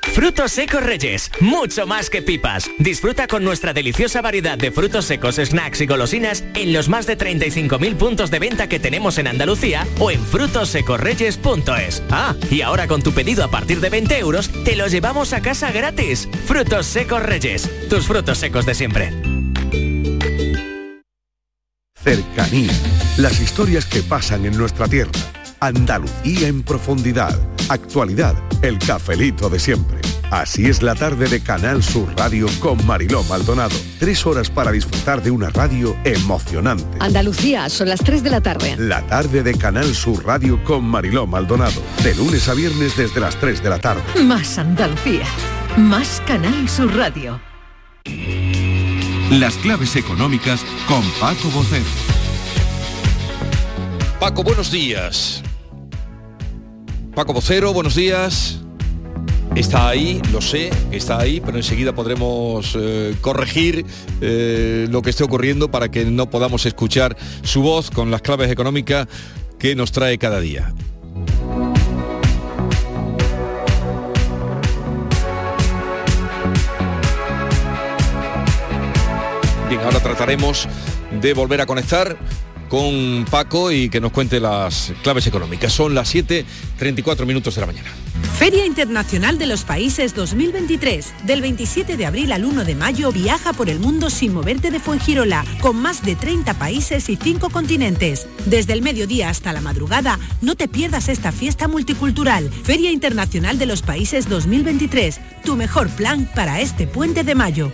Frutos secos Reyes, mucho más que pipas. Disfruta con nuestra deliciosa variedad de frutos secos, snacks y golosinas en los más de 35.000 puntos de venta que tenemos en Andalucía o en frutosecorreyes.es. Ah, y ahora con tu pedido a partir de 20 euros, te los llevamos a casa gratis. Frutos secos Reyes, tus frutos secos de siempre. Cercanía. Las historias que pasan en nuestra tierra. Andalucía en profundidad. Actualidad. El cafelito de siempre. Así es la tarde de Canal Sur Radio con Mariló Maldonado. Tres horas para disfrutar de una radio emocionante. Andalucía, son las 3 de la tarde. La tarde de Canal Sur Radio con Mariló Maldonado. De lunes a viernes desde las 3 de la tarde. Más Andalucía, más Canal Sur Radio. Las claves económicas con Paco Bocero. Paco, buenos días. Paco Vocero, buenos días. Está ahí, lo sé, está ahí, pero enseguida podremos eh, corregir eh, lo que esté ocurriendo para que no podamos escuchar su voz con las claves económicas que nos trae cada día. Bien, ahora trataremos de volver a conectar con Paco y que nos cuente las claves económicas. Son las 7.34 minutos de la mañana. Feria Internacional de los Países 2023. Del 27 de abril al 1 de mayo viaja por el mundo sin moverte de Fuengirola, con más de 30 países y 5 continentes. Desde el mediodía hasta la madrugada, no te pierdas esta fiesta multicultural. Feria Internacional de los Países 2023. Tu mejor plan para este puente de mayo.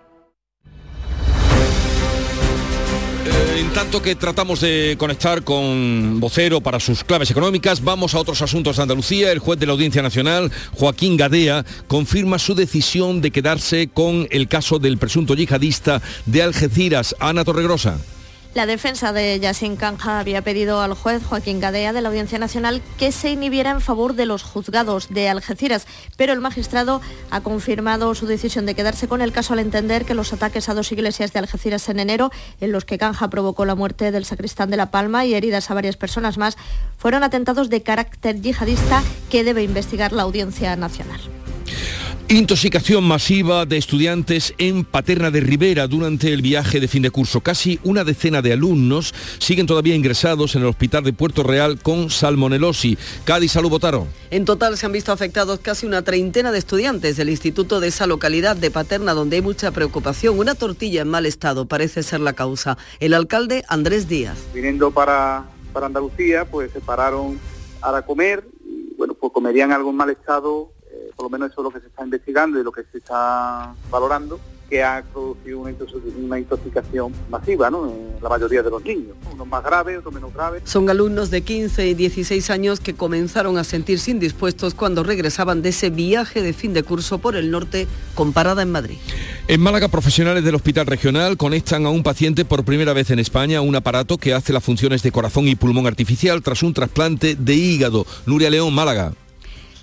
En tanto que tratamos de conectar con vocero para sus claves económicas, vamos a otros asuntos de Andalucía. El juez de la Audiencia Nacional, Joaquín Gadea, confirma su decisión de quedarse con el caso del presunto yihadista de Algeciras, Ana Torregrosa. La defensa de Yassin Canja había pedido al juez Joaquín Gadea de la Audiencia Nacional que se inhibiera en favor de los juzgados de Algeciras, pero el magistrado ha confirmado su decisión de quedarse con el caso al entender que los ataques a dos iglesias de Algeciras en enero, en los que Canja provocó la muerte del sacristán de La Palma y heridas a varias personas más, fueron atentados de carácter yihadista que debe investigar la Audiencia Nacional. Intoxicación masiva de estudiantes en Paterna de Rivera durante el viaje de fin de curso. Casi una decena de alumnos siguen todavía ingresados en el hospital de Puerto Real con salmonelosis. Cádiz, salud, Botaro. En total se han visto afectados casi una treintena de estudiantes del instituto de esa localidad de Paterna donde hay mucha preocupación. Una tortilla en mal estado parece ser la causa. El alcalde Andrés Díaz. Viniendo para, para Andalucía, pues se pararon a comer y bueno, pues comerían algo en mal estado por lo menos eso es lo que se está investigando y lo que se está valorando, que ha producido una intoxicación masiva ¿no? en la mayoría de los niños, unos más graves, otros menos graves. Son alumnos de 15 y 16 años que comenzaron a sentirse indispuestos cuando regresaban de ese viaje de fin de curso por el norte con parada en Madrid. En Málaga, profesionales del Hospital Regional conectan a un paciente por primera vez en España a un aparato que hace las funciones de corazón y pulmón artificial tras un trasplante de hígado. Nuria León, Málaga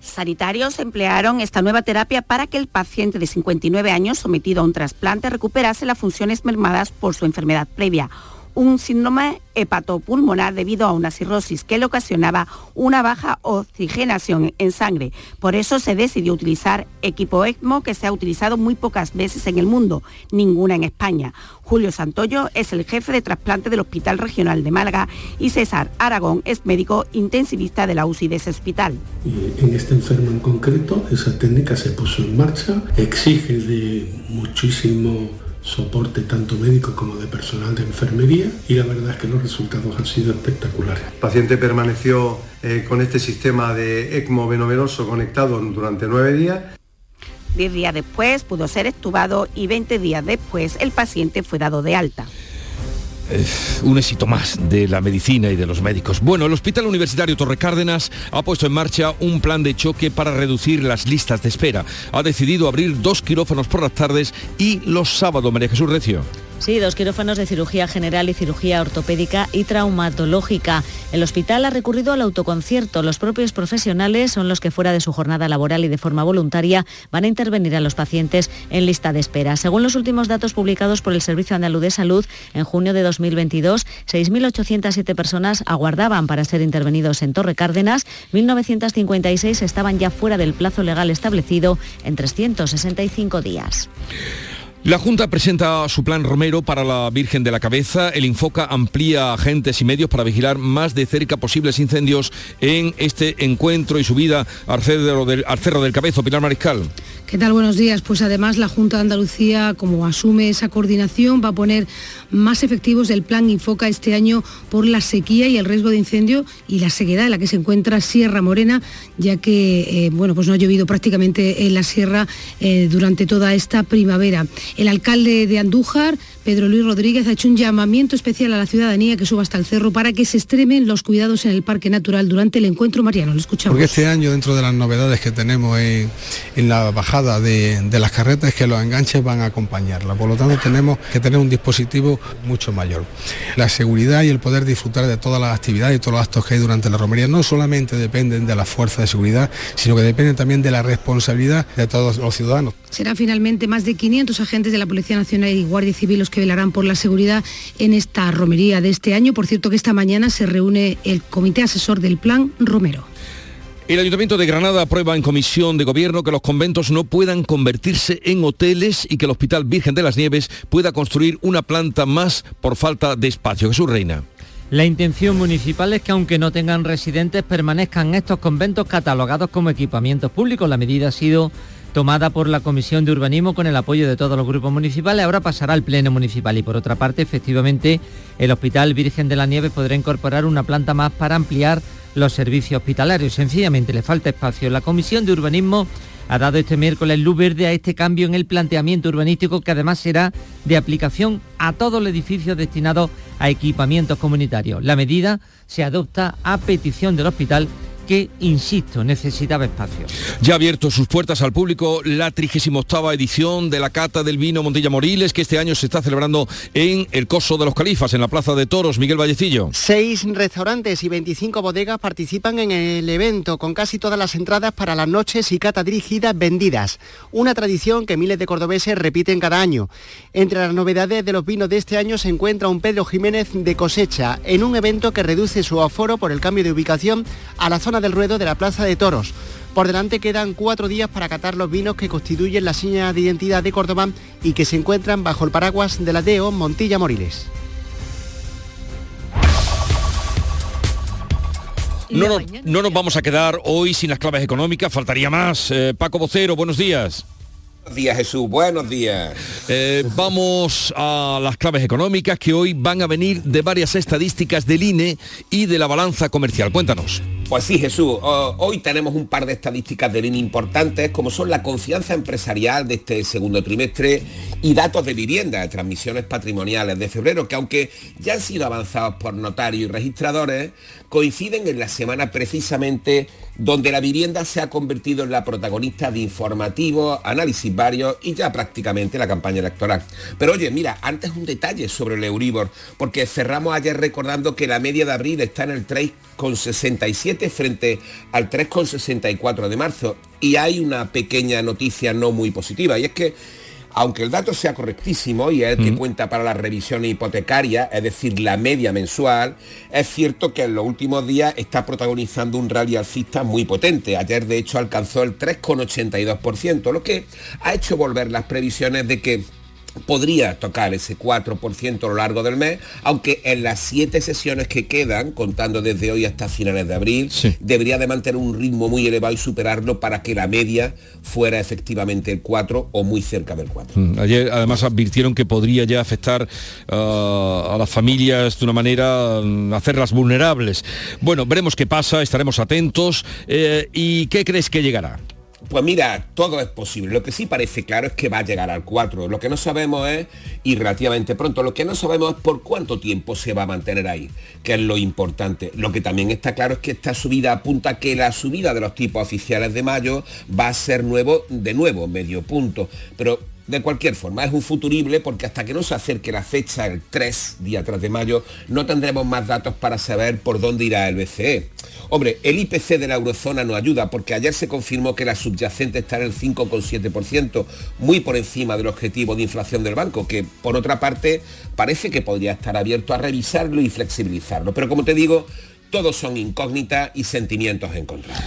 sanitarios emplearon esta nueva terapia para que el paciente de 59 años sometido a un trasplante recuperase las funciones mermadas por su enfermedad previa un síndrome hepatopulmonar debido a una cirrosis que le ocasionaba una baja oxigenación en sangre. Por eso se decidió utilizar equipo ECMO que se ha utilizado muy pocas veces en el mundo, ninguna en España. Julio Santoyo es el jefe de trasplante del Hospital Regional de Málaga y César Aragón es médico intensivista de la UCI de ese hospital. En este enfermo en concreto, esa técnica se puso en marcha, exige de muchísimo soporte tanto médico como de personal de enfermería y la verdad es que los resultados han sido espectaculares. El paciente permaneció eh, con este sistema de ECMO venovenoso conectado durante nueve días. Diez días después pudo ser estubado y 20 días después el paciente fue dado de alta un éxito más de la medicina y de los médicos. Bueno, el Hospital Universitario Torre Cárdenas ha puesto en marcha un plan de choque para reducir las listas de espera. Ha decidido abrir dos quirófanos por las tardes y los sábados, María Jesús Recio. Sí, dos quirófanos de cirugía general y cirugía ortopédica y traumatológica. El hospital ha recurrido al autoconcierto. Los propios profesionales son los que fuera de su jornada laboral y de forma voluntaria van a intervenir a los pacientes en lista de espera. Según los últimos datos publicados por el Servicio Andaluz de Salud, en junio de 2022, 6.807 personas aguardaban para ser intervenidos en Torre Cárdenas, 1.956 estaban ya fuera del plazo legal establecido en 365 días. La Junta presenta su plan Romero para la Virgen de la Cabeza. El Infoca amplía agentes y medios para vigilar más de cerca posibles incendios en este encuentro y subida al Cerro del, al cerro del Cabezo. Pilar Mariscal. ¿Qué tal? Buenos días. Pues además la Junta de Andalucía, como asume esa coordinación, va a poner más efectivos del plan Infoca este año por la sequía y el riesgo de incendio y la sequedad en la que se encuentra Sierra Morena, ya que eh, bueno, pues no ha llovido prácticamente en la sierra eh, durante toda esta primavera. El alcalde de Andújar, Pedro Luis Rodríguez, ha hecho un llamamiento especial a la ciudadanía que suba hasta el cerro para que se extremen los cuidados en el Parque Natural durante el encuentro mariano. Lo escuchamos. Porque este año, dentro de las novedades que tenemos en, en la bajada de, las carretas es que los enganches van a acompañarla. Por lo tanto, tenemos que tener un dispositivo mucho mayor. La seguridad y el poder disfrutar de todas las actividades y todos los actos que hay durante la romería no solamente dependen de la fuerza de seguridad, sino que dependen también de la responsabilidad de todos los ciudadanos. Serán finalmente más de 500 agentes de la Policía Nacional y Guardia Civil los que velarán por la seguridad en esta romería de este año. Por cierto que esta mañana se reúne el Comité Asesor del Plan Romero. El Ayuntamiento de Granada aprueba en comisión de gobierno que los conventos no puedan convertirse en hoteles y que el Hospital Virgen de las Nieves pueda construir una planta más por falta de espacio. Jesús Reina. La intención municipal es que aunque no tengan residentes permanezcan estos conventos catalogados como equipamientos públicos. La medida ha sido tomada por la Comisión de Urbanismo con el apoyo de todos los grupos municipales. Ahora pasará al Pleno Municipal y por otra parte, efectivamente, el Hospital Virgen de las Nieves podrá incorporar una planta más para ampliar los servicios hospitalarios. Sencillamente le falta espacio. La Comisión de Urbanismo ha dado este miércoles luz verde a este cambio en el planteamiento urbanístico que además será de aplicación a todos los edificios destinados a equipamientos comunitarios. La medida se adopta a petición del hospital que, insisto, necesitaba espacio. Ya ha abierto sus puertas al público la 38 edición de la Cata del Vino Montilla Moriles, que este año se está celebrando en el Coso de los Califas, en la Plaza de Toros. Miguel Vallecillo. Seis restaurantes y 25 bodegas participan en el evento, con casi todas las entradas para las noches y cata dirigidas vendidas. Una tradición que miles de cordobeses repiten cada año. Entre las novedades de los vinos de este año se encuentra un Pedro Jiménez de cosecha, en un evento que reduce su aforo por el cambio de ubicación a la zona del ruedo de la Plaza de Toros. Por delante quedan cuatro días para catar los vinos que constituyen la seña de identidad de Córdoba y que se encuentran bajo el paraguas de la DEO Montilla Moriles. No, nos vamos a quedar hoy sin las claves económicas, faltaría más. Eh, Paco Vocero, buenos días. Buenos días Jesús, buenos días. Eh, vamos a las claves económicas que hoy van a venir de varias estadísticas del INE y de la balanza comercial. Cuéntanos. Pues sí, Jesús, hoy tenemos un par de estadísticas de línea importantes, como son la confianza empresarial de este segundo trimestre y datos de vivienda, de transmisiones patrimoniales de febrero, que aunque ya han sido avanzados por notarios y registradores, coinciden en la semana precisamente donde la vivienda se ha convertido en la protagonista de informativos, análisis varios y ya prácticamente la campaña electoral. Pero oye, mira, antes un detalle sobre el Euribor, porque cerramos ayer recordando que la media de abril está en el 3,67 frente al 3,64 de marzo y hay una pequeña noticia no muy positiva y es que aunque el dato sea correctísimo y es el que cuenta para la revisión hipotecaria, es decir, la media mensual, es cierto que en los últimos días está protagonizando un rally alcista muy potente. Ayer, de hecho, alcanzó el 3,82%, lo que ha hecho volver las previsiones de que podría tocar ese 4% a lo largo del mes, aunque en las siete sesiones que quedan, contando desde hoy hasta finales de abril, debería de mantener un ritmo muy elevado y superarlo para que la media fuera efectivamente el 4 o muy cerca del 4. Mm, ayer además advirtieron que podría ya afectar ah, a las familias de una manera, mm, hacerlas vulnerables. Bueno, veremos qué pasa, estaremos atentos. Eh, ¿Y qué crees que llegará? Pues mira, todo es posible. Lo que sí parece claro es que va a llegar al 4. Lo que no sabemos es, y relativamente pronto, lo que no sabemos es por cuánto tiempo se va a mantener ahí, que es lo importante. Lo que también está claro es que esta subida apunta a que la subida de los tipos oficiales de mayo va a ser nuevo, de nuevo, medio punto. Pero de cualquier forma, es un futurible porque hasta que no se acerque la fecha, el 3, día 3 de mayo, no tendremos más datos para saber por dónde irá el BCE. Hombre, el IPC de la eurozona no ayuda porque ayer se confirmó que la subyacente está en el 5,7%, muy por encima del objetivo de inflación del banco, que por otra parte parece que podría estar abierto a revisarlo y flexibilizarlo. Pero como te digo, todos son incógnitas y sentimientos encontrados.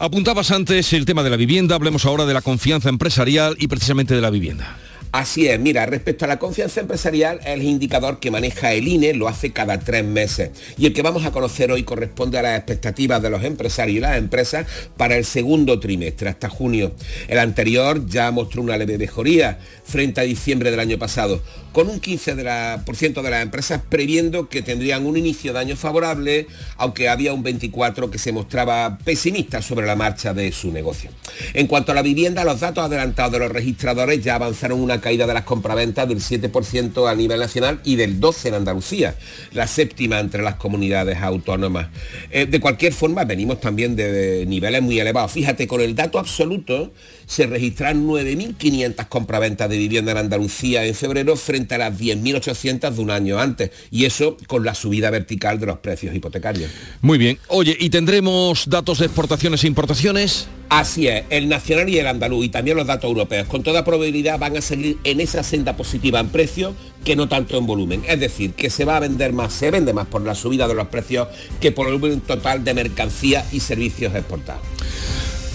Apuntabas antes el tema de la vivienda, hablemos ahora de la confianza empresarial y precisamente de la vivienda. Así es, mira, respecto a la confianza empresarial, el indicador que maneja el INE lo hace cada tres meses y el que vamos a conocer hoy corresponde a las expectativas de los empresarios y las empresas para el segundo trimestre, hasta junio. El anterior ya mostró una leve mejoría frente a diciembre del año pasado, con un 15% de las empresas previendo que tendrían un inicio de año favorable, aunque había un 24% que se mostraba pesimista sobre la marcha de su negocio. En cuanto a la vivienda, los datos adelantados de los registradores ya avanzaron una caída de las compraventas del 7% a nivel nacional y del 12% en Andalucía, la séptima entre las comunidades autónomas. Eh, de cualquier forma, venimos también de niveles muy elevados. Fíjate, con el dato absoluto se registran 9.500 compraventas de vivienda en Andalucía en febrero frente a las 10.800 de un año antes. Y eso con la subida vertical de los precios hipotecarios. Muy bien. Oye, ¿y tendremos datos de exportaciones e importaciones? Así es, el nacional y el andaluz y también los datos europeos con toda probabilidad van a seguir en esa senda positiva en precio que no tanto en volumen. Es decir, que se va a vender más, se vende más por la subida de los precios que por el volumen total de mercancía y servicios exportados.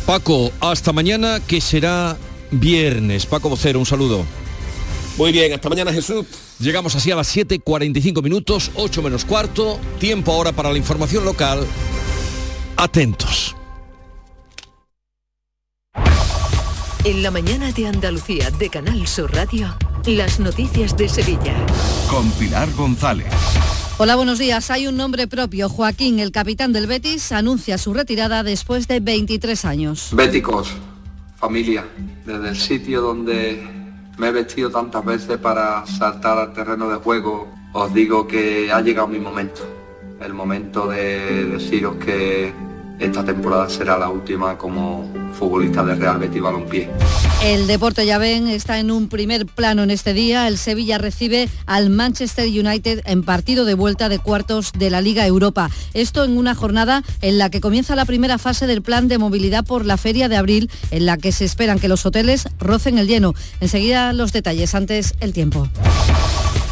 Paco, hasta mañana que será viernes. Paco Vocero, un saludo. Muy bien, hasta mañana Jesús. Llegamos así a las 7.45 minutos, 8 menos cuarto. Tiempo ahora para la información local. Atentos. En la mañana de Andalucía de Canal Sur Radio, las noticias de Sevilla. Con Pilar González. Hola, buenos días. Hay un nombre propio. Joaquín, el capitán del Betis, anuncia su retirada después de 23 años. Béticos, familia, desde el sitio donde me he vestido tantas veces para saltar al terreno de juego, os digo que ha llegado mi momento. El momento de deciros que esta temporada será la última como futbolista de Real Betis Balompié. El deporte, ya ven, está en un primer plano en este día. El Sevilla recibe al Manchester United en partido de vuelta de cuartos de la Liga Europa. Esto en una jornada en la que comienza la primera fase del plan de movilidad por la feria de abril, en la que se esperan que los hoteles rocen el lleno. Enseguida los detalles, antes el tiempo.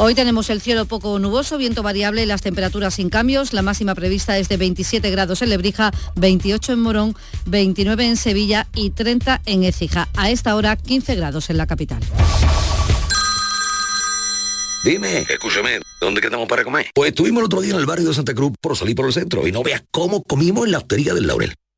Hoy tenemos el cielo poco nuboso, viento variable las temperaturas sin cambios. La máxima prevista es de 27 grados en Lebrija, 28 en Morón, 29 en Sevilla y 30 en Écija. A esta hora 15 grados en la capital. Dime, escúchame, ¿dónde quedamos para comer? Pues estuvimos el otro día en el barrio de Santa Cruz por salir por el centro y no veas cómo comimos en la hostería del Laurel.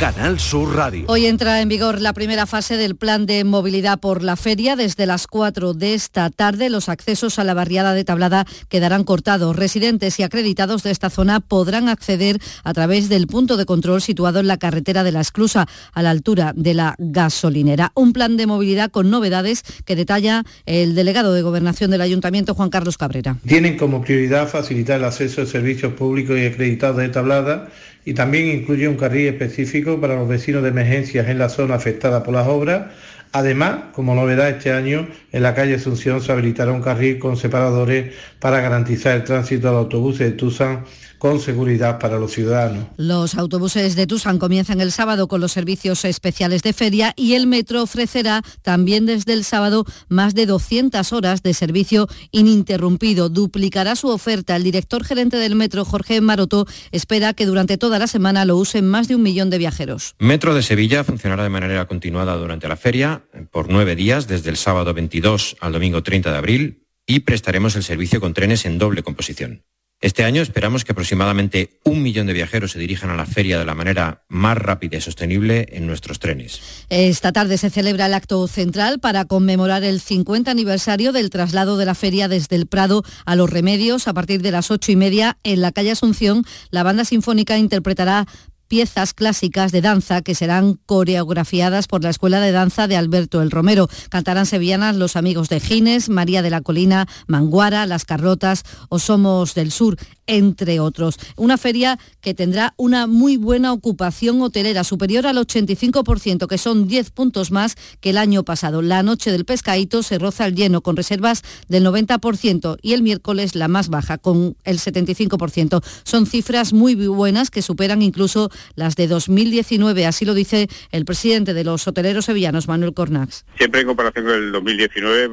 Canal Sur Radio. Hoy entra en vigor la primera fase del plan de movilidad por la feria. Desde las 4 de esta tarde los accesos a la barriada de Tablada quedarán cortados. Residentes y acreditados de esta zona podrán acceder a través del punto de control situado en la carretera de la Esclusa, a la altura de la gasolinera. Un plan de movilidad con novedades que detalla el delegado de Gobernación del Ayuntamiento, Juan Carlos Cabrera. Tienen como prioridad facilitar el acceso a servicios públicos y acreditados de Tablada y también incluye un carril específico para los vecinos de emergencias en la zona afectada por las obras. Además, como novedad este año, en la calle Asunción se habilitará un carril con separadores para garantizar el tránsito al autobús de Tucson con seguridad para los ciudadanos. Los autobuses de Tusan comienzan el sábado con los servicios especiales de feria y el metro ofrecerá también desde el sábado más de 200 horas de servicio ininterrumpido. Duplicará su oferta. El director gerente del metro, Jorge Maroto, espera que durante toda la semana lo usen más de un millón de viajeros. Metro de Sevilla funcionará de manera continuada durante la feria por nueve días, desde el sábado 22 al domingo 30 de abril, y prestaremos el servicio con trenes en doble composición. Este año esperamos que aproximadamente un millón de viajeros se dirijan a la feria de la manera más rápida y sostenible en nuestros trenes. Esta tarde se celebra el acto central para conmemorar el 50 aniversario del traslado de la feria desde el Prado a Los Remedios. A partir de las ocho y media en la calle Asunción, la banda sinfónica interpretará piezas clásicas de danza que serán coreografiadas por la Escuela de Danza de Alberto el Romero. Cantarán sevillanas Los Amigos de Gines, María de la Colina, Manguara, Las Carrotas o Somos del Sur, entre otros. Una feria que tendrá una muy buena ocupación hotelera, superior al 85%, que son 10 puntos más que el año pasado. La noche del pescadito se roza el lleno con reservas del 90% y el miércoles la más baja, con el 75%. Son cifras muy buenas que superan incluso las de 2019, así lo dice el presidente de los hoteleros sevillanos, Manuel Cornax. Siempre en comparación con el 2019,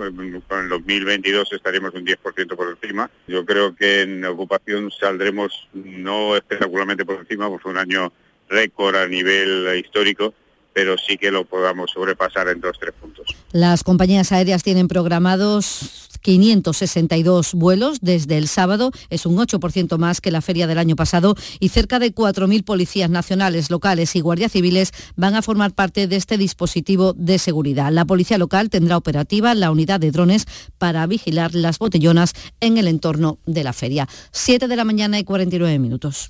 con el 2022 estaremos un 10% por encima. Yo creo que en ocupación saldremos no espectacularmente por encima, porque un año récord a nivel histórico, pero sí que lo podamos sobrepasar en dos tres puntos. Las compañías aéreas tienen programados 562 vuelos desde el sábado, es un 8% más que la feria del año pasado y cerca de 4.000 policías nacionales, locales y guardias civiles van a formar parte de este dispositivo de seguridad. La policía local tendrá operativa la unidad de drones para vigilar las botellonas en el entorno de la feria. 7 de la mañana y 49 minutos.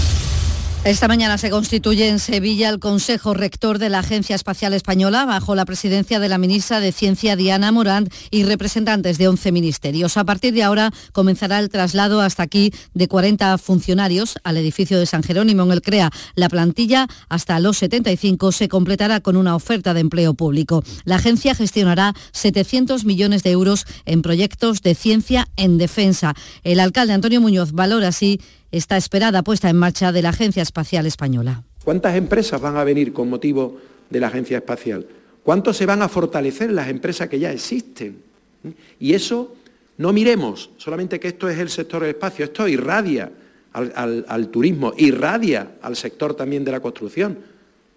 Esta mañana se constituye en Sevilla el Consejo Rector de la Agencia Espacial Española bajo la presidencia de la ministra de Ciencia Diana Morant y representantes de 11 ministerios. A partir de ahora comenzará el traslado hasta aquí de 40 funcionarios al edificio de San Jerónimo en el CREA. La plantilla hasta los 75 se completará con una oferta de empleo público. La agencia gestionará 700 millones de euros en proyectos de ciencia en defensa. El alcalde Antonio Muñoz valora así esta esperada puesta en marcha de la Agencia Espacial Española. ¿Cuántas empresas van a venir con motivo de la Agencia Espacial? ¿Cuántos se van a fortalecer las empresas que ya existen? Y eso no miremos solamente que esto es el sector del espacio, esto irradia al, turismo, irradia al sector también de la construcción.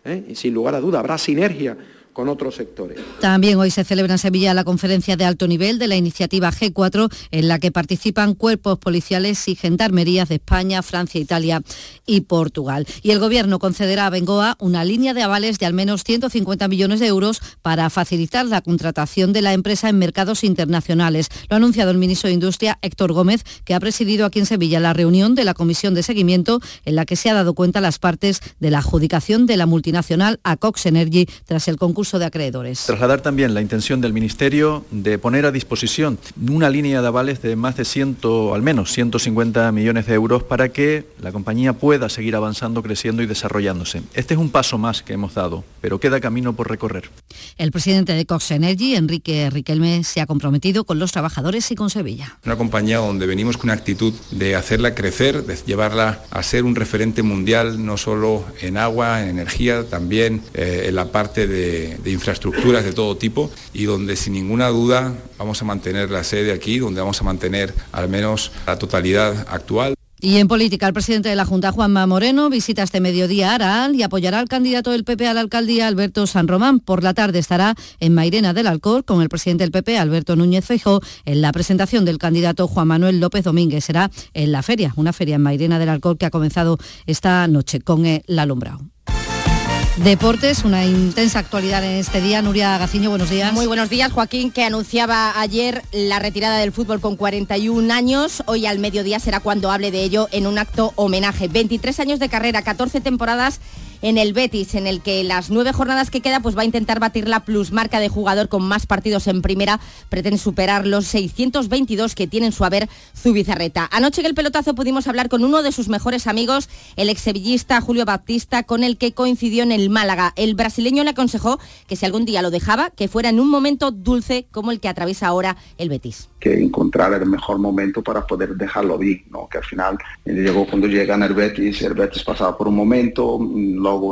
¿eh? Y sin lugar a duda habrá sinergia con otros sectores. También hoy se celebra en Sevilla la conferencia de alto nivel de la iniciativa G4, en la que participan cuerpos policiales y gendarmerías de España, Francia, Italia y Portugal. Y el Gobierno concederá a Bengoa una línea de avales de al menos 150 millones de euros para facilitar la contratación de la empresa en mercados internacionales. Lo ha anunciado el ministro de Industria, Héctor Gómez, que ha presidido aquí en Sevilla la reunión de la Comisión de Seguimiento en la que se ha dado cuenta las partes de la adjudicación de la multinacional a Cox Energy tras el concurso de acreedores. Trasladar también la intención del Ministerio de poner a disposición una línea de avales de más de 100, al menos 150 millones de euros para que la compañía pueda seguir avanzando, creciendo y desarrollándose. Este es un paso más que hemos dado, pero queda camino por recorrer. El presidente de Cox Energy, Enrique Riquelme, se ha comprometido con los trabajadores y con Sevilla. Una compañía donde venimos con una actitud de hacerla crecer, de llevarla a ser un referente mundial, no solo en agua, en energía, también eh, en la parte de, de infraestructuras de todo tipo y donde sin ninguna duda vamos a mantener la sede aquí, donde vamos a mantener al menos la totalidad actual. Y en política, el presidente de la Junta, Juanma Moreno, visita este mediodía a Araal y apoyará al candidato del PP a la alcaldía, Alberto San Román. Por la tarde estará en Mairena del Alcor con el presidente del PP, Alberto Núñez Feijó, en la presentación del candidato Juan Manuel López Domínguez. Será en la feria, una feria en Mairena del Alcor que ha comenzado esta noche con el alumbrado. Deportes, una intensa actualidad en este día. Nuria Gaciño, buenos días. Muy buenos días, Joaquín, que anunciaba ayer la retirada del fútbol con 41 años. Hoy al mediodía será cuando hable de ello en un acto homenaje. 23 años de carrera, 14 temporadas en el Betis, en el que las nueve jornadas que queda pues va a intentar batir la plusmarca de jugador con más partidos en primera, pretende superar los 622 que tiene en su haber Zubizarreta. Anoche en el pelotazo pudimos hablar con uno de sus mejores amigos, el exsevillista Julio Baptista, con el que coincidió en el Málaga. El brasileño le aconsejó que si algún día lo dejaba, que fuera en un momento dulce como el que atraviesa ahora el Betis. Que encontrar el mejor momento para poder dejarlo bien, ¿no? que al final llegó cuando llega en el Betis, el Betis pasaba por un momento,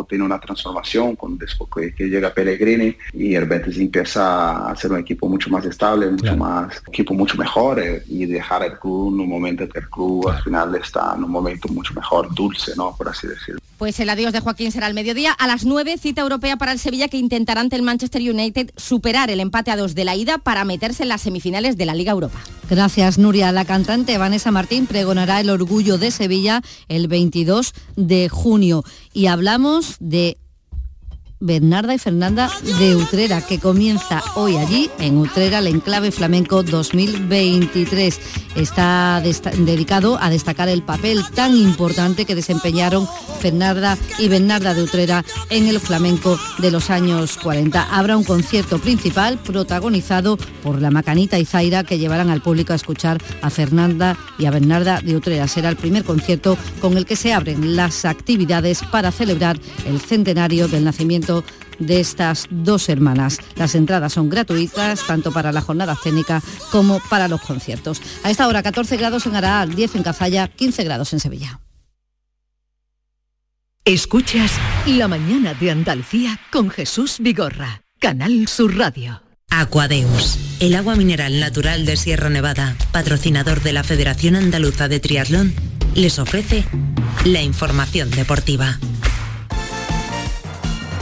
tiene una transformación con, después que, que llega Pellegrini y el Betis empieza a ser un equipo mucho más estable, mucho más, equipo mucho mejor eh, y dejar el club en un momento que el club al final está en un momento mucho mejor, dulce, ¿no? por así decirlo. Pues el adiós de Joaquín será al mediodía. A las 9, cita europea para el Sevilla que intentará ante el Manchester United superar el empate a dos de la ida para meterse en las semifinales de la Liga Europa. Gracias, Nuria. La cantante Vanessa Martín pregonará el orgullo de Sevilla el 22 de junio. Y hablamos de Bernarda y Fernanda de Utrera, que comienza hoy allí en Utrera, el Enclave Flamenco 2023. Está dedicado a destacar el papel tan importante que desempeñaron Fernanda y Bernarda de Utrera en el flamenco de los años 40. Habrá un concierto principal protagonizado por la Macanita y Zaira que llevarán al público a escuchar a Fernanda y a Bernarda de Utrera. Será el primer concierto con el que se abren las actividades para celebrar el centenario del nacimiento de estas dos hermanas. Las entradas son gratuitas tanto para la jornada técnica como para los conciertos. A esta hora 14 grados en Araal, 10 en Cazalla, 15 grados en Sevilla. Escuchas La mañana de Andalucía con Jesús Vigorra, Canal Sur Radio. Aquadeus, el agua mineral natural de Sierra Nevada, patrocinador de la Federación Andaluza de Triatlón, les ofrece la información deportiva.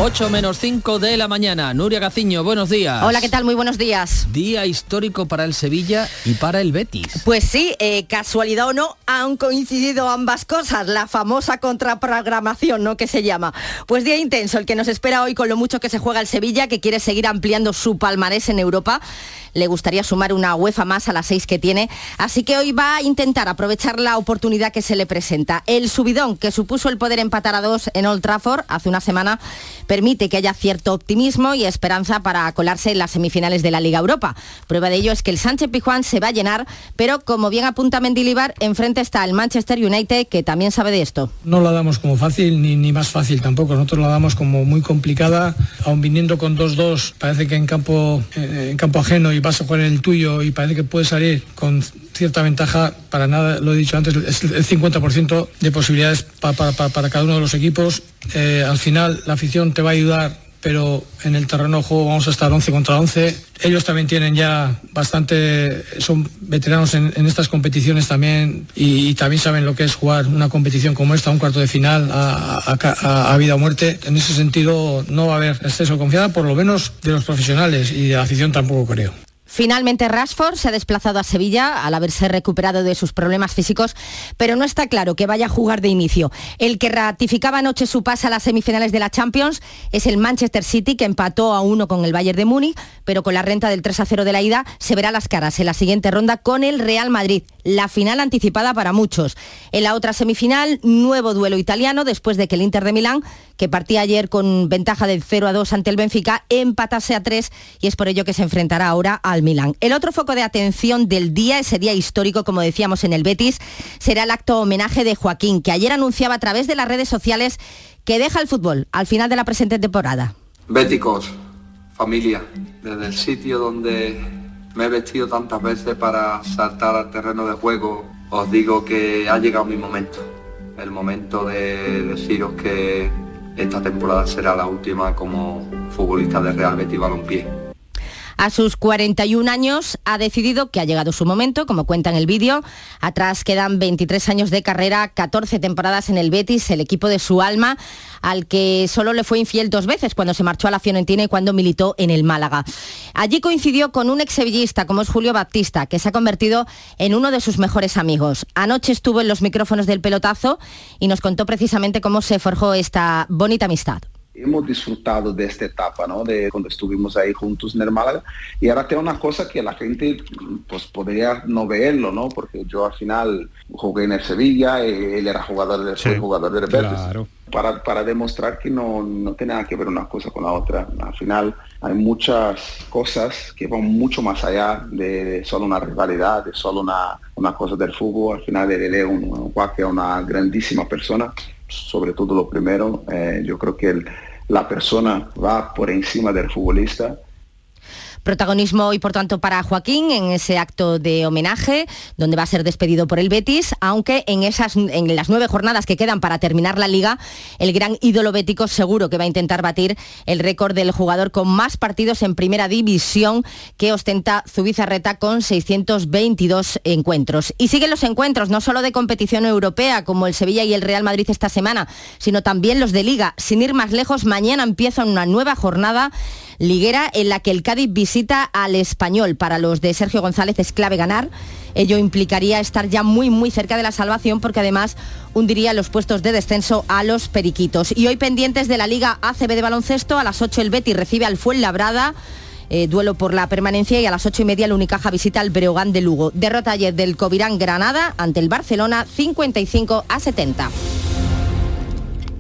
8 menos 5 de la mañana. Nuria Gaciño, buenos días. Hola, ¿qué tal? Muy buenos días. Día histórico para el Sevilla y para el Betis. Pues sí, eh, casualidad o no, han coincidido ambas cosas, la famosa contraprogramación, ¿no? Que se llama. Pues día intenso, el que nos espera hoy con lo mucho que se juega el Sevilla, que quiere seguir ampliando su palmarés en Europa le gustaría sumar una UEFA más a las seis que tiene, así que hoy va a intentar aprovechar la oportunidad que se le presenta. El subidón que supuso el poder empatar a dos en Old Trafford hace una semana permite que haya cierto optimismo y esperanza para colarse en las semifinales de la Liga Europa. Prueba de ello es que el Sánchez Pijuán se va a llenar, pero como bien apunta Mendilibar, enfrente está el Manchester United que también sabe de esto. No la damos como fácil ni, ni más fácil tampoco, nosotros la damos como muy complicada, aun viniendo con 2-2, parece que en campo, eh, en campo ajeno y vas a jugar el tuyo y parece que puede salir con cierta ventaja, para nada, lo he dicho antes, es el 50% de posibilidades para cada uno de los equipos. Eh, al final la afición te va a ayudar, pero en el terreno de juego vamos a estar 11 contra 11. Ellos también tienen ya bastante, son veteranos en, estas competiciones también y, también saben lo que es jugar una competición como esta, un cuarto de final a, vida o muerte. En ese sentido no va a haber exceso de confianza, por lo menos de los profesionales y de la afición tampoco creo. Finalmente Rashford se ha desplazado a Sevilla al haberse recuperado de sus problemas físicos, pero no está claro que vaya a jugar de inicio. El que ratificaba anoche su pase a las semifinales de la Champions es el Manchester City, que empató a uno con el Bayern de Múnich, pero con la renta del 3 a 0 de la ida se verá las caras en la siguiente ronda con el Real Madrid, la final anticipada para muchos. En la otra semifinal, nuevo duelo italiano después de que el Inter de Milán que partía ayer con ventaja de 0 a 2 ante el Benfica, empatase a 3 y es por ello que se enfrentará ahora al Milán. El otro foco de atención del día, ese día histórico, como decíamos en el Betis, será el acto homenaje de Joaquín, que ayer anunciaba a través de las redes sociales que deja el fútbol al final de la presente temporada. Béticos, familia, desde el sitio donde me he vestido tantas veces para saltar al terreno de juego, os digo que ha llegado mi momento. El momento de deciros que esta temporada será la última como futbolista de Real Betis Balompié. A sus 41 años ha decidido que ha llegado su momento, como cuenta en el vídeo. Atrás quedan 23 años de carrera, 14 temporadas en el Betis, el equipo de su alma, al que solo le fue infiel dos veces cuando se marchó a la Fiorentina y cuando militó en el Málaga. Allí coincidió con un exsevillista como es Julio Baptista, que se ha convertido en uno de sus mejores amigos. Anoche estuvo en los micrófonos del pelotazo y nos contó precisamente cómo se forjó esta bonita amistad hemos disfrutado de esta etapa, ¿no? De cuando estuvimos ahí juntos en el Málaga. Y ahora tengo una cosa que la gente pues podría no verlo, ¿no? Porque yo al final jugué en el Sevilla, él era jugador del sí, jugador del Betis. Claro. Para, para, demostrar que no, no tiene nada que ver una cosa con la otra. Al final hay muchas cosas que van mucho más allá de, solo una rivalidad, de solo una, una cosa del fútbol. Al final él es un, un, una grandísima persona sobre todo lo primero, eh, yo creo que el, la persona va por encima del futbolista Protagonismo y por tanto para Joaquín en ese acto de homenaje, donde va a ser despedido por el Betis, aunque en, esas, en las nueve jornadas que quedan para terminar la liga, el gran ídolo bético seguro que va a intentar batir el récord del jugador con más partidos en primera división que ostenta Zubizarreta con 622 encuentros. Y siguen los encuentros, no solo de competición europea, como el Sevilla y el Real Madrid esta semana, sino también los de liga. Sin ir más lejos, mañana empieza una nueva jornada liguera en la que el Cádiz visita al español. Para los de Sergio González es clave ganar. Ello implicaría estar ya muy muy cerca de la salvación porque además hundiría los puestos de descenso a los periquitos. Y hoy pendientes de la Liga ACB de baloncesto, a las 8 el Betty recibe al Fuenlabrada. Eh, duelo por la permanencia y a las ocho y media el Unicaja visita al Breogán de Lugo. Derrota ayer del Covirán Granada ante el Barcelona 55 a 70.